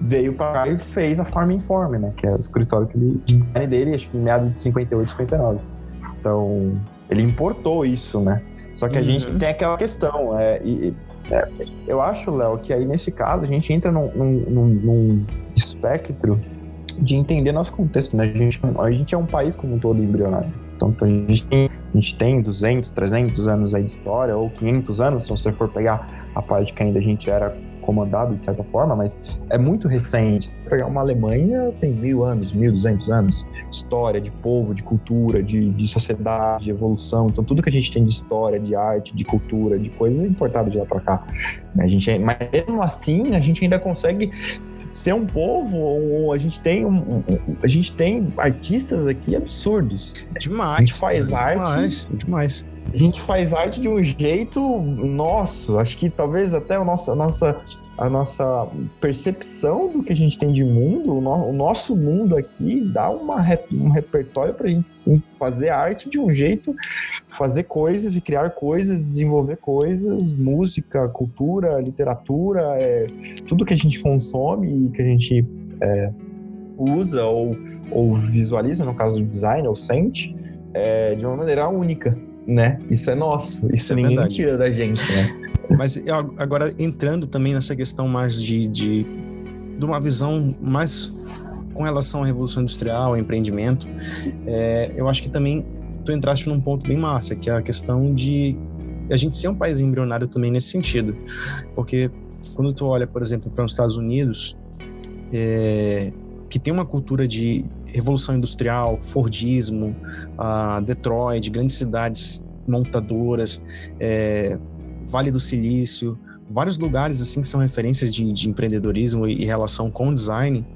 Veio para cá e fez a Farm Informe, né? Que é o escritório que ele, de design dele, acho que em meados de 58, 59. Então, ele importou isso, né? Só que a uhum. gente tem aquela questão, é, e, é, eu acho, Léo, que aí nesse caso a gente entra num, num, num espectro de entender nosso contexto, né? A gente, a gente é um país como um todo embrionário. Então, a gente, tem, a gente tem 200, 300 anos aí de história, ou 500 anos, se você for pegar a parte que ainda a gente era comandado de certa forma, mas é muito recente. Se pegar uma Alemanha, tem mil anos, mil duzentos anos. História de povo, de cultura, de, de sociedade, de evolução. Então, tudo que a gente tem de história, de arte, de cultura, de coisa é importado de lá para cá. A gente, é, mas mesmo assim, a gente ainda consegue ser um povo, ou a gente tem um, um, a gente tem artistas aqui absurdos. Demais. A gente faz arte. Demais, demais. A gente faz arte de um jeito nosso. Acho que talvez até o nosso, a nossa a nossa percepção do que a gente tem de mundo, o, no, o nosso mundo aqui dá uma, um repertório para a gente fazer arte de um jeito, fazer coisas e criar coisas, desenvolver coisas, música, cultura, literatura, é, tudo que a gente consome e que a gente é, usa ou, ou visualiza, no caso do design, ou sente, é, de uma maneira única, né? Isso é nosso, isso, isso é ninguém verdade. tira da gente, né? Mas agora entrando também nessa questão mais de, de, de uma visão mais com relação à revolução industrial, ao empreendimento, é, eu acho que também tu entraste num ponto bem massa, que é a questão de a gente ser um país embrionário também nesse sentido, porque quando tu olha, por exemplo, para os Estados Unidos, é, que tem uma cultura de revolução industrial, Fordismo, uh, Detroit, grandes cidades montadoras, é, Vale do Silício, vários lugares assim que são referências de, de empreendedorismo e, e, relação com design.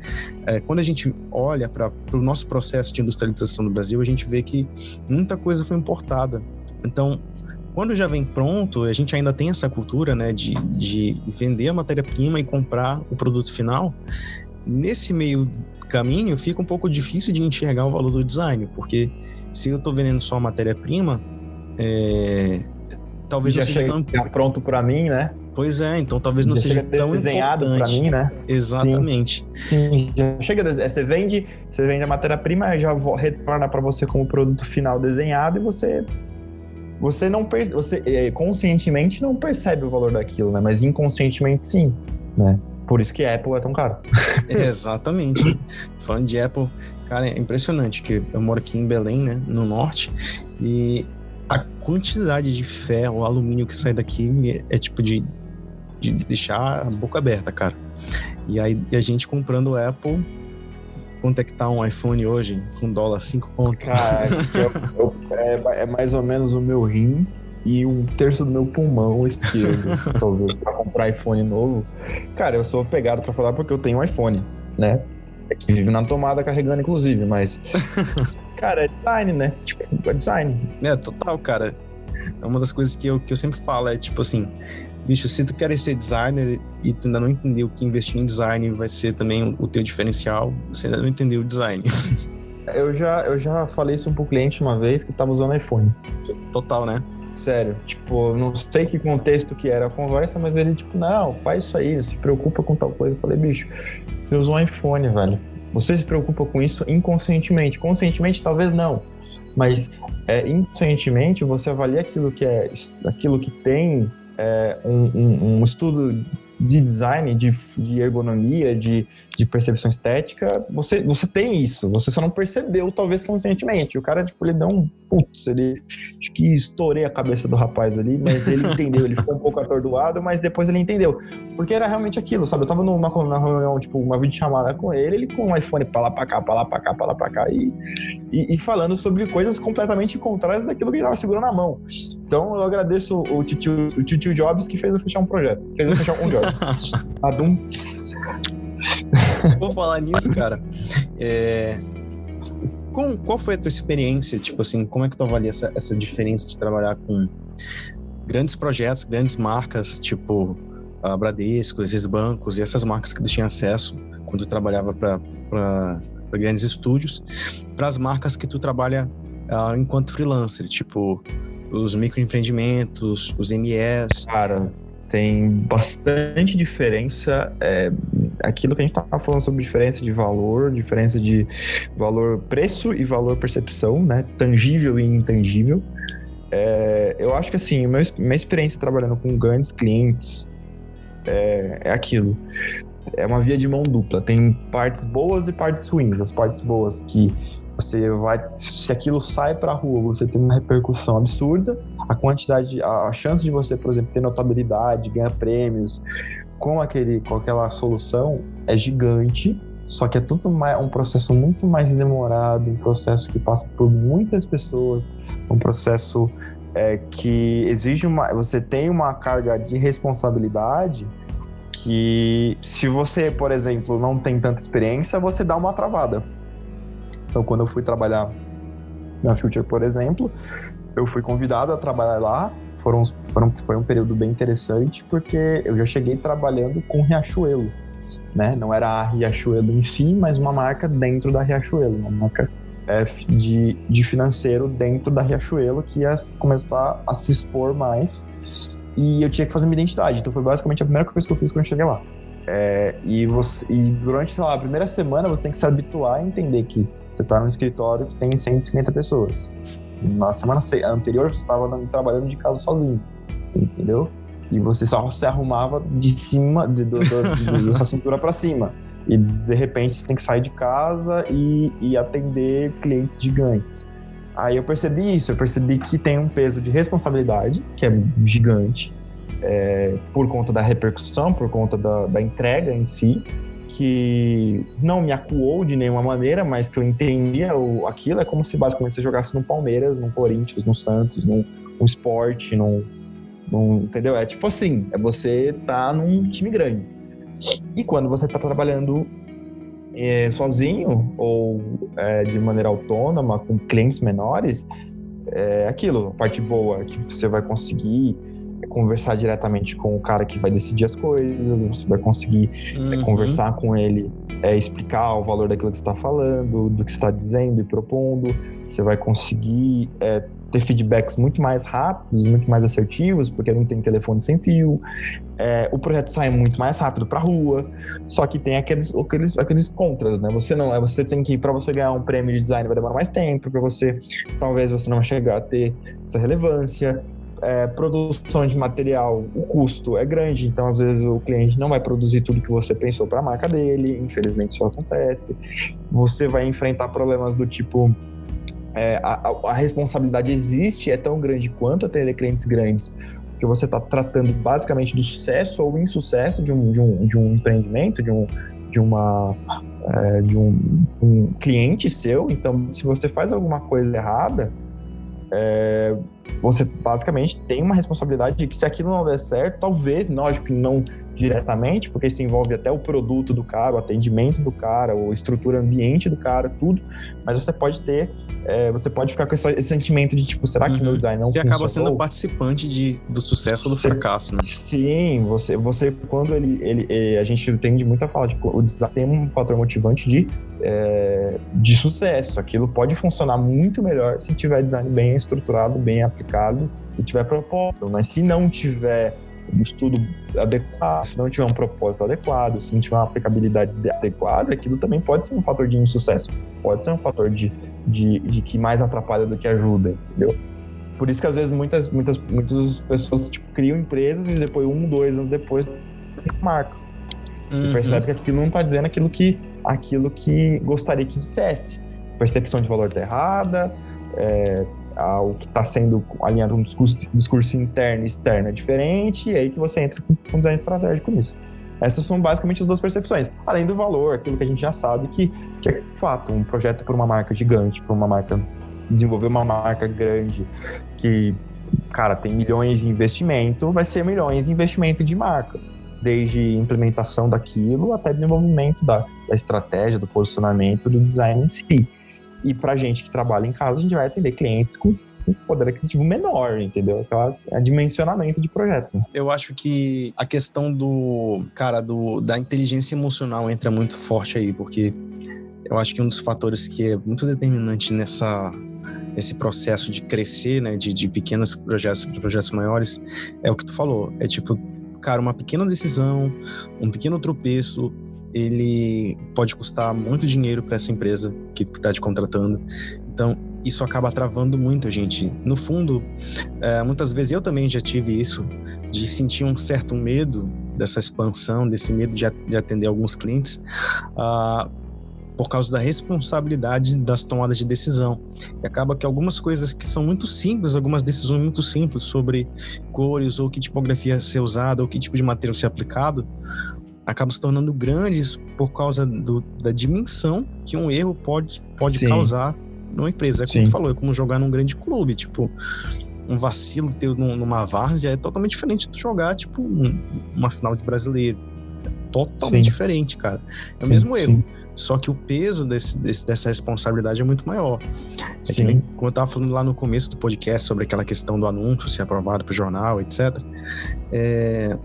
É, quando a gente olha para o nosso processo de industrialização no Brasil, a gente vê que muita coisa foi importada. Então, quando já vem pronto, a gente ainda tem essa cultura né, de, de vender a matéria-prima e comprar o produto final. Nesse meio caminho, fica um pouco difícil de enxergar o valor do design, porque se eu estou vendendo só a matéria-prima, é, talvez já não seja tão pronto para mim, né? Pois é, então talvez não já seja tão desenhado. Pra mim, né? Exatamente. Sim. Já chega, é, você vende, você vende a matéria-prima, já retorna para você como produto final desenhado e você você não você é, conscientemente não percebe o valor daquilo, né? Mas inconscientemente sim, né? Por isso que a Apple é tão caro. Exatamente. Falando de Apple, cara, é impressionante que eu moro aqui em Belém, né, no norte, e a quantidade de ferro, alumínio que sai daqui é, é tipo de, de deixar a boca aberta, cara. E aí a gente comprando o Apple, quanto é que tá um iPhone hoje? Com dólar 5 pontos. Cara, eu, eu, é, é, mais ou menos o meu rim e um terço do meu pulmão esquerdo, talvez, pra comprar iPhone novo. Cara, eu sou pegado para falar porque eu tenho um iPhone, né? É que vive na tomada carregando, inclusive, mas Cara, é design, né? Tipo, é design. É, total, cara. É uma das coisas que eu, que eu sempre falo, é tipo assim, bicho, se tu queres ser designer e tu ainda não entendeu que investir em design vai ser também o teu diferencial, você ainda não entendeu o design. Eu já, eu já falei isso para um cliente uma vez que tava usando iPhone. Total, né? Sério, tipo, não sei que contexto que era a conversa, mas ele, tipo, não, faz isso aí, não se preocupa com tal coisa. Eu falei, bicho, você usa um iPhone, velho. Você se preocupa com isso inconscientemente. Conscientemente, talvez não. Mas é, inconscientemente você avalia aquilo que é aquilo que tem é, um, um, um, estudo de design, de, de ergonomia, de, de percepção estética, você, você tem isso. Você só não percebeu, talvez, conscientemente. O cara, tipo, ele deu um. Putz, ele. Acho que estourei a cabeça do rapaz ali, mas ele entendeu. Ele ficou um pouco atordoado, mas depois ele entendeu. Porque era realmente aquilo, sabe? Eu tava numa, numa reunião, tipo, uma videochamada com ele, ele com um iPhone pra lá pra cá, pra lá pra cá, pra lá pra cá, e, e, e falando sobre coisas completamente contrárias daquilo que ele tava segurando na mão. Então eu agradeço o tio, o tio Jobs que fez eu fechar um projeto. Fez eu fechar um job. Adum. Vou falar nisso, cara. É... Com, qual foi a tua experiência? Tipo assim, como é que tu avalia essa, essa diferença de trabalhar com grandes projetos, grandes marcas, tipo a Bradesco, esses bancos e essas marcas que tu tinha acesso quando tu trabalhava para grandes estúdios, para as marcas que tu trabalha uh, enquanto freelancer, tipo os microempreendimentos, os MEs. Cara, tem bastante diferença. É, aquilo que a gente estava falando sobre diferença de valor, diferença de valor preço e valor percepção, né? Tangível e intangível. É, eu acho que assim, meu, minha experiência trabalhando com grandes clientes é, é aquilo. É uma via de mão dupla. Tem partes boas e partes ruins. As partes boas que você vai, se aquilo sai para a rua, você tem uma repercussão absurda. A quantidade, a chance de você, por exemplo, ter notabilidade, ganhar prêmios com aquele, com aquela solução é gigante. Só que é tudo mais, um processo muito mais demorado, um processo que passa por muitas pessoas, um processo é, que exige uma, você tem uma carga de responsabilidade que se você, por exemplo, não tem tanta experiência, você dá uma travada então, quando eu fui trabalhar na Future, por exemplo, eu fui convidado a trabalhar lá. Foram, foram, foi um período bem interessante, porque eu já cheguei trabalhando com Riachuelo, né? Não era a Riachuelo em si, mas uma marca dentro da Riachuelo, uma marca é, de, de financeiro dentro da Riachuelo que ia começar a se expor mais e eu tinha que fazer minha identidade. Então foi basicamente a primeira coisa que eu fiz quando eu cheguei lá. É, e, você, e durante, sei lá, a primeira semana você tem que se habituar a entender que você está num escritório que tem 150 pessoas. Na semana anterior você estava trabalhando de casa sozinho, entendeu? E você só se arrumava de cima, de, do, do, da cintura para cima. E de repente você tem que sair de casa e, e atender clientes gigantes. Aí eu percebi isso, eu percebi que tem um peso de responsabilidade, que é gigante, é, por conta da repercussão, por conta da, da, entrega em si, que não me acuou de nenhuma maneira, mas que eu entendia o, aquilo. É como se basicamente você jogasse no Palmeiras, no Corinthians, no Santos, no, no esporte, no, no, entendeu? É tipo assim, é você tá num time grande. E quando você tá trabalhando é, sozinho ou é, de maneira autônoma, com clientes menores, é aquilo, a parte boa, que você vai conseguir conversar diretamente com o cara que vai decidir as coisas, você vai conseguir é, uhum. conversar com ele, é, explicar o valor daquilo que você está falando, do que você está dizendo e propondo, você vai conseguir é, ter feedbacks muito mais rápidos, muito mais assertivos, porque não tem telefone sem fio. É, o projeto sai muito mais rápido para a rua. Só que tem aqueles, aqueles, aqueles contras, né? Você não, é, você tem que para você ganhar um prêmio de design vai demorar mais tempo, para você talvez você não chegar a ter essa relevância. É, produção de material, o custo é grande, então às vezes o cliente não vai produzir tudo que você pensou para a marca dele, infelizmente isso acontece. Você vai enfrentar problemas do tipo é, a, a, responsabilidade existe, é tão grande quanto atender clientes grandes, porque você está tratando basicamente do sucesso ou insucesso de um, de um, de um empreendimento, de um, de uma é, de um, um, cliente seu. Então, se você faz alguma coisa errada, é, você basicamente tem uma responsabilidade de que se aquilo não der certo, talvez, lógico que não diretamente, porque isso envolve até o produto do cara, o atendimento do cara, a estrutura ambiente do cara, tudo, mas você pode ter é, você pode ficar com esse, esse, sentimento de tipo, será que uhum. meu design não Você acaba sendo participante de, do sucesso ou do fracasso, né? Sim, você, você quando ele, ele, ele a gente tende muito a falar, tipo, o design tem um fator motivante de, é, de sucesso. Aquilo pode funcionar muito melhor se tiver design bem estruturado, bem aplicado e tiver propósito. Mas se não tiver um estudo adequado, se não tiver um propósito adequado, se não tiver uma aplicabilidade adequada, aquilo também pode ser um fator de insucesso. Pode ser um fator de de, de que mais atrapalha do que ajuda, entendeu? Por isso que às vezes muitas, muitas, muitas pessoas tipo, criam empresas e depois, um, dois anos depois, marca. Uhum. E percebe que aquilo não está dizendo aquilo que, aquilo que gostaria que dissesse. percepção de valor está errada, é, o que está sendo alinhado com um discurso, discurso interno e externo é diferente, e aí que você entra com, com design estratégico nisso. Essas são basicamente as duas percepções. Além do valor, aquilo que a gente já sabe que, que é fato, um projeto para uma marca gigante, para uma marca desenvolver uma marca grande que, cara, tem milhões de investimento, vai ser milhões de investimento de marca. Desde implementação daquilo até desenvolvimento da, da estratégia, do posicionamento, do design em si. E para gente que trabalha em casa, a gente vai atender clientes com com poder aquisitivo menor, entendeu? Aquela é dimensionamento de projeto. Né? Eu acho que a questão do, cara, do, da inteligência emocional entra muito forte aí, porque eu acho que um dos fatores que é muito determinante nessa nesse processo de crescer, né, de, de pequenos projetos para projetos maiores, é o que tu falou. É tipo, cara, uma pequena decisão, um pequeno tropeço, ele pode custar muito dinheiro para essa empresa que está te contratando. Então, isso acaba travando muito a gente. No fundo, é, muitas vezes eu também já tive isso, de sentir um certo medo dessa expansão, desse medo de, de atender alguns clientes, uh, por causa da responsabilidade das tomadas de decisão. E acaba que algumas coisas que são muito simples, algumas decisões muito simples sobre cores, ou que tipografia ser usada, ou que tipo de material ser aplicado, acabam se tornando grandes por causa do, da dimensão que um erro pode, pode causar numa empresa. É como Sim. tu falou, é como jogar num grande clube. Tipo, um vacilo teu numa várzea é totalmente diferente de jogar, tipo, um, uma final de brasileiro. totalmente sim. diferente, cara. É o mesmo erro. Só que o peso desse, desse, dessa responsabilidade é muito maior. É que nem, como eu estava falando lá no começo do podcast sobre aquela questão do anúncio ser aprovado para o jornal, etc. É,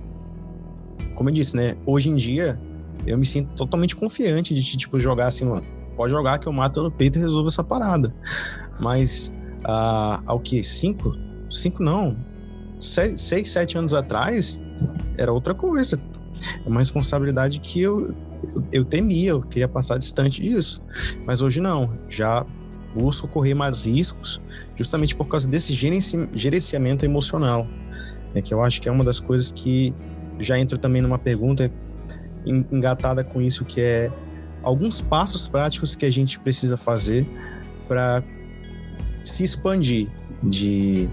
como eu disse, né? Hoje em dia, eu me sinto totalmente confiante de, tipo, jogar assim, mano, pode jogar que eu mato no peito e resolvo essa parada. Mas, ah, ao que? Cinco? Cinco não. Seis, seis, sete anos atrás, era outra coisa. É uma responsabilidade que eu, eu temia, eu queria passar distante disso. Mas hoje não, já busco correr mais riscos justamente por causa desse gerenciamento emocional. É que eu acho que é uma das coisas que já entro também numa pergunta engatada com isso, que é alguns passos práticos que a gente precisa fazer para se expandir de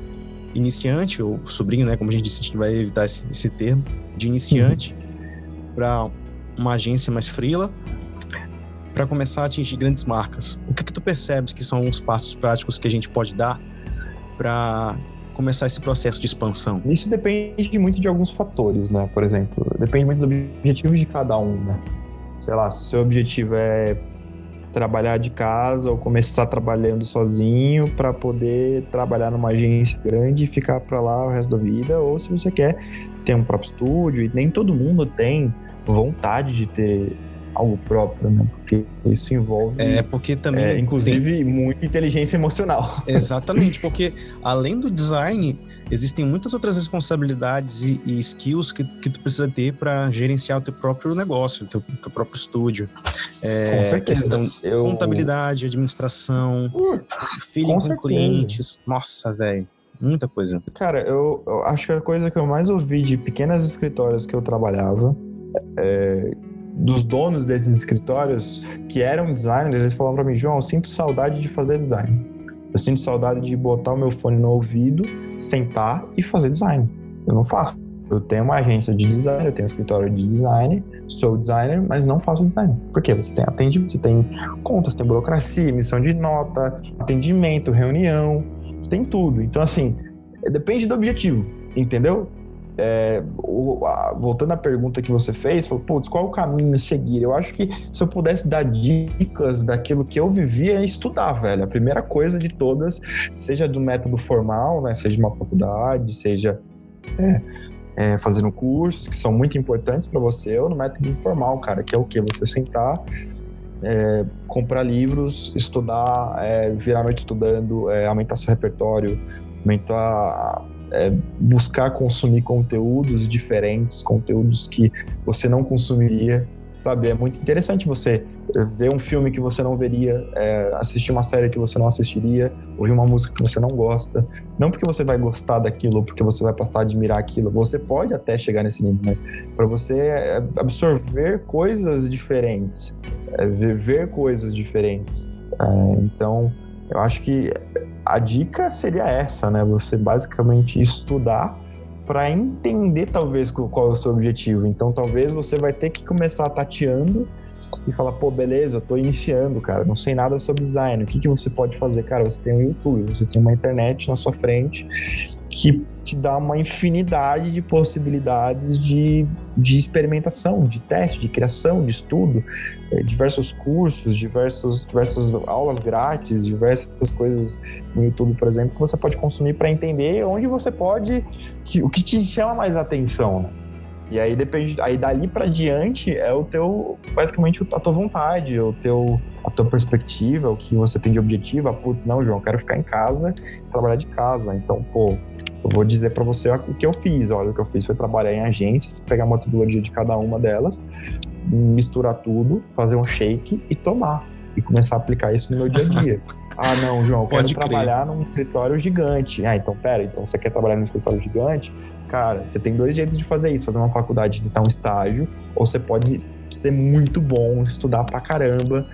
iniciante ou sobrinho, né, como a gente disse, a gente vai evitar esse, esse termo, de iniciante uhum. para uma agência mais frila para começar a atingir grandes marcas. O que que tu percebes que são alguns passos práticos que a gente pode dar para começar esse processo de expansão? Isso depende muito de alguns fatores, né? Por exemplo, depende muito do objetivo de cada um, né? Sei lá, se o seu objetivo é trabalhar de casa ou começar trabalhando sozinho para poder trabalhar numa agência grande e ficar para lá o resto da vida, ou se você quer ter um próprio estúdio, e nem todo mundo tem vontade de ter algo próprio, né? Porque isso envolve. É, porque também. É, inclusive, tem... muita inteligência emocional. Exatamente, porque além do design, existem muitas outras responsabilidades e, e skills que, que tu precisa ter para gerenciar o teu próprio negócio, o teu, teu próprio estúdio. É, com questão Eu... contabilidade, administração, uh, feeling com, com clientes. Nossa, velho. Muita coisa. Cara, eu, eu, acho que a coisa que eu mais ouvi de pequenos escritórios que eu trabalhava é, dos donos desses escritórios que eram designers, eles falavam para mim, João, eu sinto saudade de fazer design. Eu sinto saudade de botar o meu fone no ouvido, sentar e fazer design. Eu não faço. Eu tenho uma agência de design, eu tenho um escritório de design, sou designer, mas não faço design. Por quê? Você tem atendimento, você tem contas, tem burocracia, emissão de nota, atendimento, reunião, tem tudo. Então, assim, depende do objetivo, entendeu? É, o, a, voltando à pergunta que você fez, falou, putz, qual o caminho seguir? Eu acho que se eu pudesse dar dicas daquilo que eu vivia, é estudar, velho. A primeira coisa de todas, seja do método formal, né, seja uma faculdade, seja é, é, fazendo cursos que são muito importantes para você, ou no método informal, cara, que é o que? Você sentar, é, comprar livros, estudar, é, virar noite estudando, é, aumentar seu repertório, aumentar é, buscar consumir conteúdos diferentes, conteúdos que você não consumiria, sabe? É muito interessante você ver um filme que você não veria, é, assistir uma série que você não assistiria, ouvir uma música que você não gosta. Não porque você vai gostar daquilo, porque você vai passar a admirar aquilo. Você pode até chegar nesse nível, mas para você é, absorver coisas diferentes, é, ver coisas diferentes. É, então, eu acho que a dica seria essa, né? Você basicamente estudar para entender talvez qual é o seu objetivo. Então, talvez você vai ter que começar tateando e falar, pô, beleza, eu tô iniciando, cara, não sei nada sobre design. O que, que você pode fazer? Cara, você tem um YouTube, você tem uma internet na sua frente que te dá uma infinidade de possibilidades de, de experimentação, de teste, de criação, de estudo, é, diversos cursos, diversos, diversas aulas grátis, diversas coisas no YouTube, por exemplo, que você pode consumir para entender onde você pode, que, o que te chama mais atenção. Né? E aí depende, aí dali para diante é o teu, basicamente a tua vontade, o teu, a tua perspectiva, o que você tem de objetivo. Ah, putz, não, João, eu quero ficar em casa, trabalhar de casa. Então, pô, eu vou dizer para você o que eu fiz. Olha, o que eu fiz foi trabalhar em agências, pegar uma metodologia de cada uma delas, misturar tudo, fazer um shake e tomar. E começar a aplicar isso no meu dia a dia. ah, não, João, eu quero Pode trabalhar num escritório gigante. Ah, então pera, então você quer trabalhar num escritório gigante? Cara, você tem dois jeitos de fazer isso: fazer uma faculdade de dar um estágio, ou você pode ser muito bom, estudar pra caramba,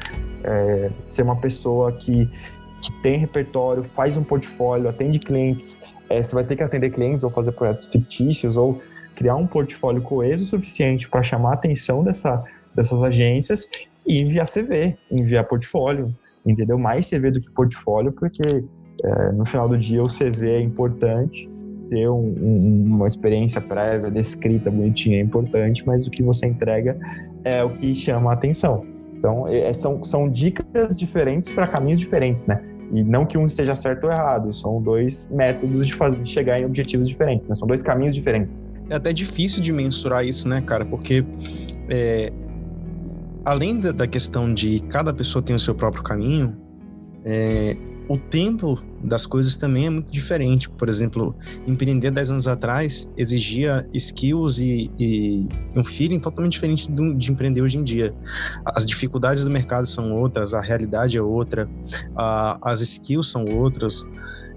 é, ser uma pessoa que, que tem repertório, faz um portfólio, atende clientes, é, você vai ter que atender clientes ou fazer projetos fictícios ou criar um portfólio coeso o suficiente para chamar a atenção dessa, dessas agências e enviar CV, enviar portfólio, entendeu? Mais CV do que portfólio, porque é, no final do dia o CV é importante ter um, um, uma experiência prévia, descrita, bonitinha, é importante, mas o que você entrega é o que chama a atenção. Então, é, são, são dicas diferentes para caminhos diferentes, né? E não que um esteja certo ou errado, são dois métodos de, fazer, de chegar em objetivos diferentes, né? São dois caminhos diferentes. É até difícil de mensurar isso, né, cara? Porque é, além da, da, questão de cada pessoa tem o seu próprio caminho, é, o tempo das coisas também é muito diferente. Por exemplo, empreender 10 anos atrás exigia skills e, e um feeling totalmente diferente do, de empreender hoje em dia. As dificuldades do mercado são outras, a realidade é outra, a, as skills são outras.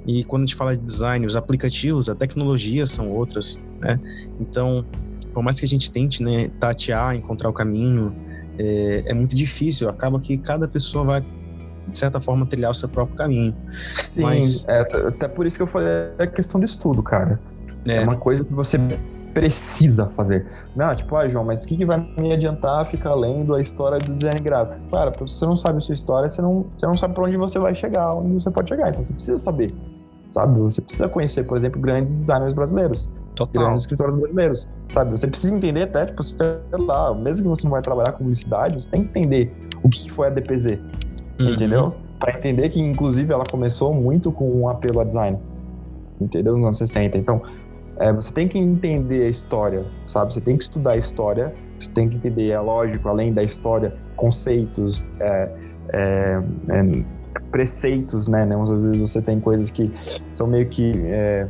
E quando a gente fala de design, os aplicativos, a tecnologia são outras, né? Então, por mais que a gente tente, né, tatear, encontrar o caminho, é, é muito difícil. Acaba que cada pessoa vai de certa forma, trilhar o seu próprio caminho. Sim, Mas... é, até por isso que eu falei a questão do estudo, cara. É. é uma coisa que você precisa fazer. Não, tipo, ah, João, mas o que, que vai me adiantar ficar lendo a história do design gráfico? Cara, se você não sabe a sua história, você não, você não sabe para onde você vai chegar, onde você pode chegar. Então você precisa saber, sabe? Você precisa conhecer, por exemplo, grandes designers brasileiros. Total. Grandes escritórios brasileiros, sabe? Você precisa entender até, tipo, sei lá, mesmo que você não vai trabalhar com publicidade, você tem que entender o que foi a DPZ, uhum. entendeu? Para entender que, inclusive, ela começou muito com um apelo a design, entendeu? Nos anos 60. Então, é, você tem que entender a história, sabe? Você tem que estudar a história, você tem que entender, é lógico, além da história, conceitos, é, é, é preceitos, né? né? Às vezes você tem coisas que são meio que é,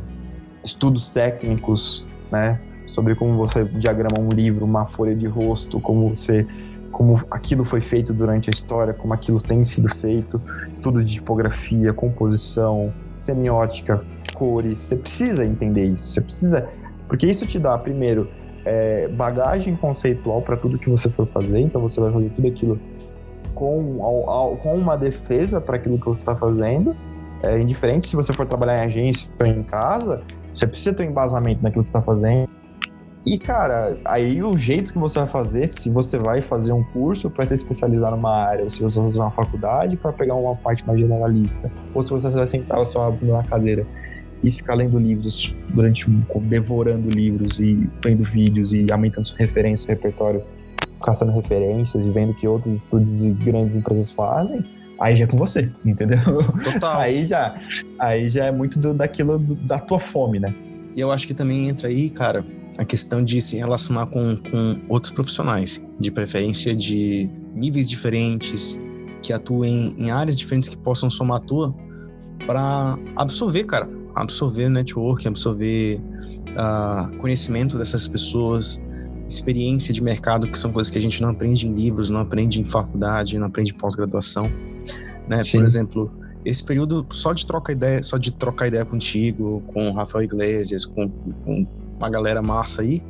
estudos técnicos, né? Sobre como você diagrama um livro, uma folha de rosto, como você como aquilo foi feito durante a história, como aquilo tem sido feito, tudo de tipografia, composição, semiótica, cores. Você precisa entender isso. Você precisa, porque isso te dá primeiro é, bagagem conceitual para tudo que você for fazer. Então você vai fazer tudo aquilo com, ao, ao, com uma defesa para aquilo que você está fazendo. É indiferente se você for trabalhar em agência ou em casa, você precisa ter um embasamento naquilo que você está fazendo e, cara, aí o jeito que você vai fazer, se você vai fazer um curso para se especializar numa área, ou se você vai fazer uma faculdade para pegar uma parte mais generalista, ou se você vai sentar o seu na cadeira e ficar lendo livros durante um, devorando livros e vendo vídeos e aumentando sua referência, seu repertório, caçando referências e vendo que outros estudos e grandes empresas fazem, aí já é com você, entendeu? Total. aí já, aí já é muito do, daquilo do, da tua fome, né? E eu acho que também entra aí, cara, a questão de se relacionar com, com outros profissionais, de preferência de níveis diferentes, que atuem em áreas diferentes que possam somar a tua, para absorver, cara, absorver network, absorver uh, conhecimento dessas pessoas, experiência de mercado, que são coisas que a gente não aprende em livros, não aprende em faculdade, não aprende em pós-graduação, né? Por exemplo, esse período só de trocar ideia, só de trocar ideia contigo, com o Rafael Iglesias, com, com uma galera massa aí,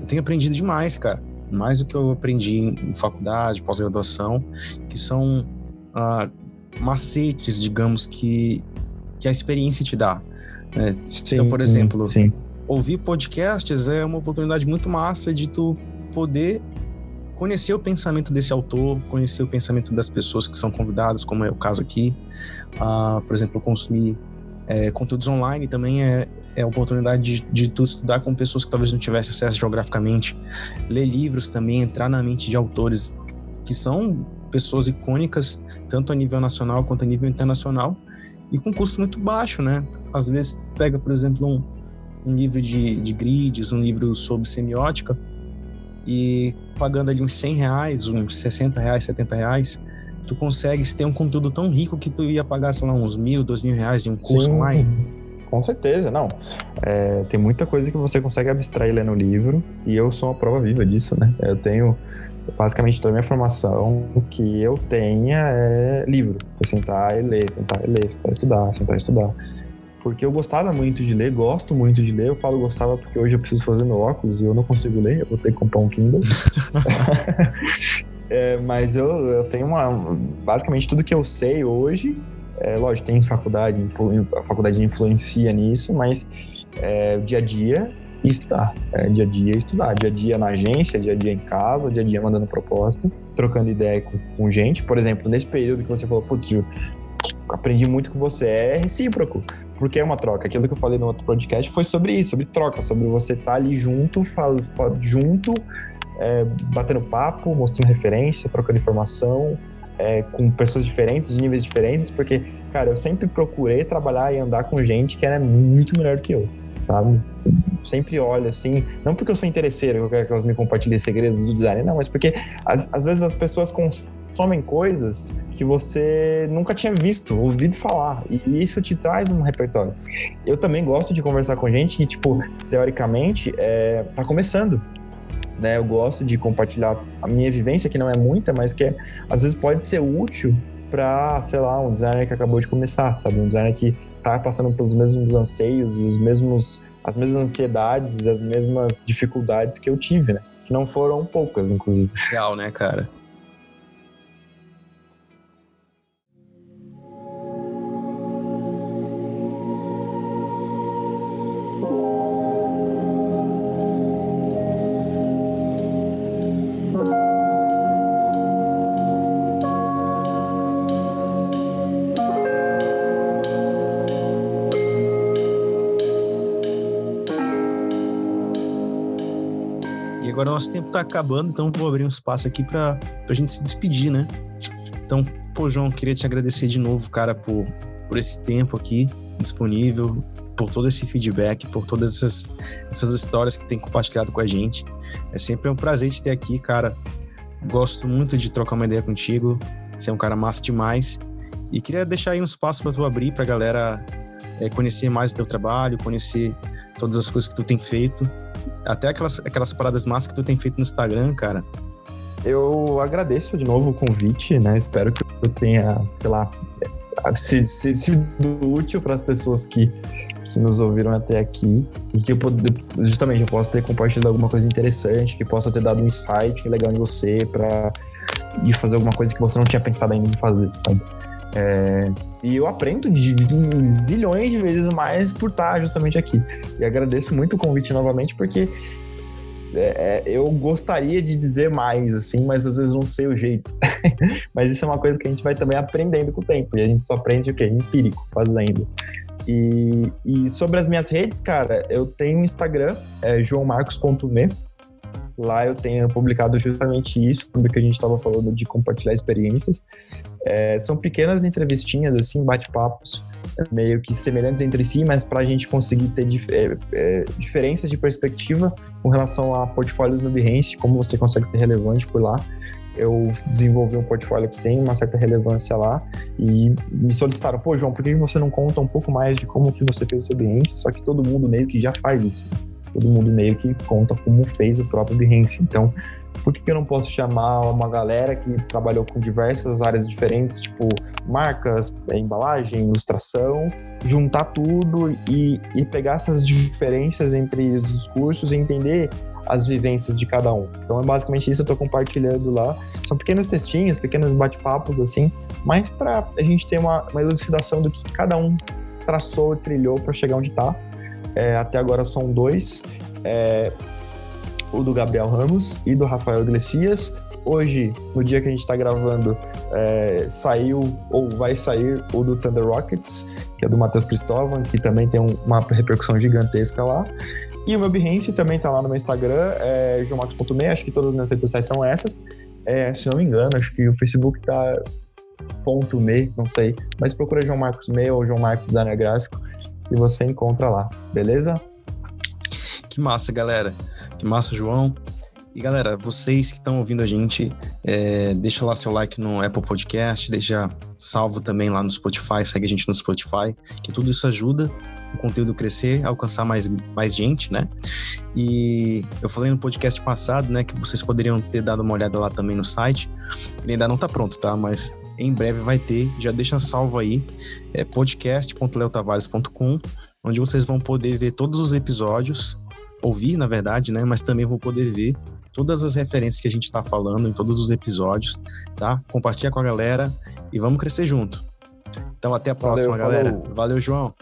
eu tenho aprendido demais, cara. Mais do que eu aprendi em faculdade, pós-graduação, que são ah, macetes, digamos, que, que a experiência te dá. Né? Sim, então, por exemplo, sim. ouvir podcasts é uma oportunidade muito massa de tu poder conhecer o pensamento desse autor, conhecer o pensamento das pessoas que são convidadas, como é o caso aqui. Uh, por exemplo, consumir é, conteúdos online também é, é a oportunidade de, de tu estudar com pessoas que talvez não tivessem acesso geograficamente, ler livros também, entrar na mente de autores que são pessoas icônicas, tanto a nível nacional quanto a nível internacional, e com custo muito baixo, né? Às vezes pega, por exemplo, um, um livro de, de grids, um livro sobre semiótica, e pagando ali uns 100 reais, uns 60 reais, 70 reais, tu consegues ter um conteúdo tão rico que tu ia pagar, sei lá, uns mil, dois mil reais de um curso Sim. online. Com certeza, não. É, tem muita coisa que você consegue abstrair lendo o livro, e eu sou uma prova viva disso, né? Eu tenho basicamente toda a minha formação que eu tenha é livro. É sentar e ler, sentar e ler, sentar e estudar, sentar e estudar. Porque eu gostava muito de ler, gosto muito de ler. Eu falo gostava porque hoje eu preciso fazer meu óculos e eu não consigo ler, eu vou ter que comprar um Kindle. é, mas eu, eu tenho uma. Basicamente tudo que eu sei hoje é, lógico, tem faculdade, a faculdade influencia nisso, mas é, dia a dia estudar. É, dia a dia estudar. Dia a dia na agência, dia a dia em casa, dia a dia mandando proposta, trocando ideia com, com gente. Por exemplo, nesse período que você falou, putz, aprendi muito com você, é recíproco. porque é uma troca. Aquilo que eu falei no outro podcast foi sobre isso, sobre troca, sobre você estar tá ali junto, fal, junto, é, batendo papo, mostrando referência, trocando informação, é, com pessoas diferentes, de níveis diferentes, porque, cara, eu sempre procurei trabalhar e andar com gente que era muito melhor que eu, sabe? sempre olho assim, não porque eu sou interesseiro, eu quero que elas me compartilhem segredos do design, não, mas porque às, às vezes as pessoas consomem coisas que você nunca tinha visto, ouvido falar, e isso te traz um repertório. Eu também gosto de conversar com gente que, tipo, teoricamente, é, tá começando, né? Eu gosto de compartilhar a minha vivência, que não é muita, mas que é, às vezes pode ser útil para, sei lá, um designer que acabou de começar, sabe? Um designer que tá passando pelos mesmos anseios os mesmos as mesmas ansiedades, as mesmas dificuldades que eu tive, né? Que não foram poucas, inclusive. Legal, né, cara? Agora nosso tempo tá acabando, então vou abrir um espaço aqui para a gente se despedir, né? Então, pô, João, queria te agradecer de novo, cara, por, por esse tempo aqui disponível, por todo esse feedback, por todas essas, essas histórias que tem compartilhado com a gente. É sempre um prazer te ter aqui, cara. Gosto muito de trocar uma ideia contigo. Você é um cara massa demais. E queria deixar aí um espaço para tu abrir, pra galera é, conhecer mais o teu trabalho, conhecer todas as coisas que tu tem feito. Até aquelas, aquelas paradas massas que tu tem feito no Instagram, cara. Eu agradeço de novo o convite, né? Espero que eu tenha, sei lá, sido útil para as pessoas que, que nos ouviram até aqui e que eu justamente eu possa ter compartilhado alguma coisa interessante, que possa ter dado um insight legal em você para fazer alguma coisa que você não tinha pensado ainda em fazer, sabe? É, e eu aprendo de, de, zilhões de vezes mais por estar justamente aqui. E agradeço muito o convite novamente, porque é, é eu gostaria de dizer mais, assim, mas às vezes não sei o jeito. mas isso é uma coisa que a gente vai também aprendendo com o tempo. E a gente só aprende o quê? Empírico, fazendo. E, e sobre as minhas redes, cara, eu tenho um Instagram, é joãomarcos.me. Lá eu tenho publicado justamente isso, quando que a gente estava falando de compartilhar experiências. É, são pequenas entrevistinhas, assim, bate-papos, meio que semelhantes entre si, mas para a gente conseguir ter dif é, é, diferenças de perspectiva com relação a portfólios no Behance, como você consegue ser relevante por lá. Eu desenvolvi um portfólio que tem uma certa relevância lá e me solicitaram, pô, João, por que você não conta um pouco mais de como que você fez o seu Behance? Só que todo mundo meio que já faz isso todo mundo meio que conta como fez o próprio Behance. Então, por que, eu não posso chamar uma galera que trabalhou com diversas áreas diferentes, tipo marcas, é, embalagem, ilustração, juntar tudo e, e pegar essas diferenças entre os cursos e entender as vivências de cada um. Então é basicamente isso que eu estou compartilhando lá. São pequenos textinhos, pequenos bate-papos, assim, mas para a gente ter uma, uma elucidação do que cada um traçou, trilhou para chegar onde está. É, até agora são dois. É, o do Gabriel Ramos e do Rafael Iglesias. Hoje, no dia que a gente está gravando, é, saiu ou vai sair o do Thunder Rockets, que é do Matheus Cristóvão, que também tem um, uma repercussão gigantesca lá. E o meu Behance também está lá no meu Instagram, é joãomarcos.me, acho que todas as minhas redes sociais são essas. É, se não me engano, acho que o Facebook tá ponto .me, não sei, mas procura João Marcos Me ou João Marcos Designer Gráfico e você encontra lá, beleza? Que massa, galera. Que massa, João. E galera, vocês que estão ouvindo a gente, é, deixa lá seu like no Apple Podcast, deixa salvo também lá no Spotify, segue a gente no Spotify, que tudo isso ajuda o conteúdo crescer, alcançar mais, mais gente, né? E eu falei no podcast passado, né, que vocês poderiam ter dado uma olhada lá também no site. Ele ainda não tá pronto, tá? Mas em breve vai ter, já deixa salvo aí, é podcast.leotavares.com, onde vocês vão poder ver todos os episódios, ouvir, na verdade, né? Mas também vão poder ver todas as referências que a gente está falando em todos os episódios, tá? Compartilha com a galera e vamos crescer junto. Então até a próxima, Valeu, galera. Valeu, João.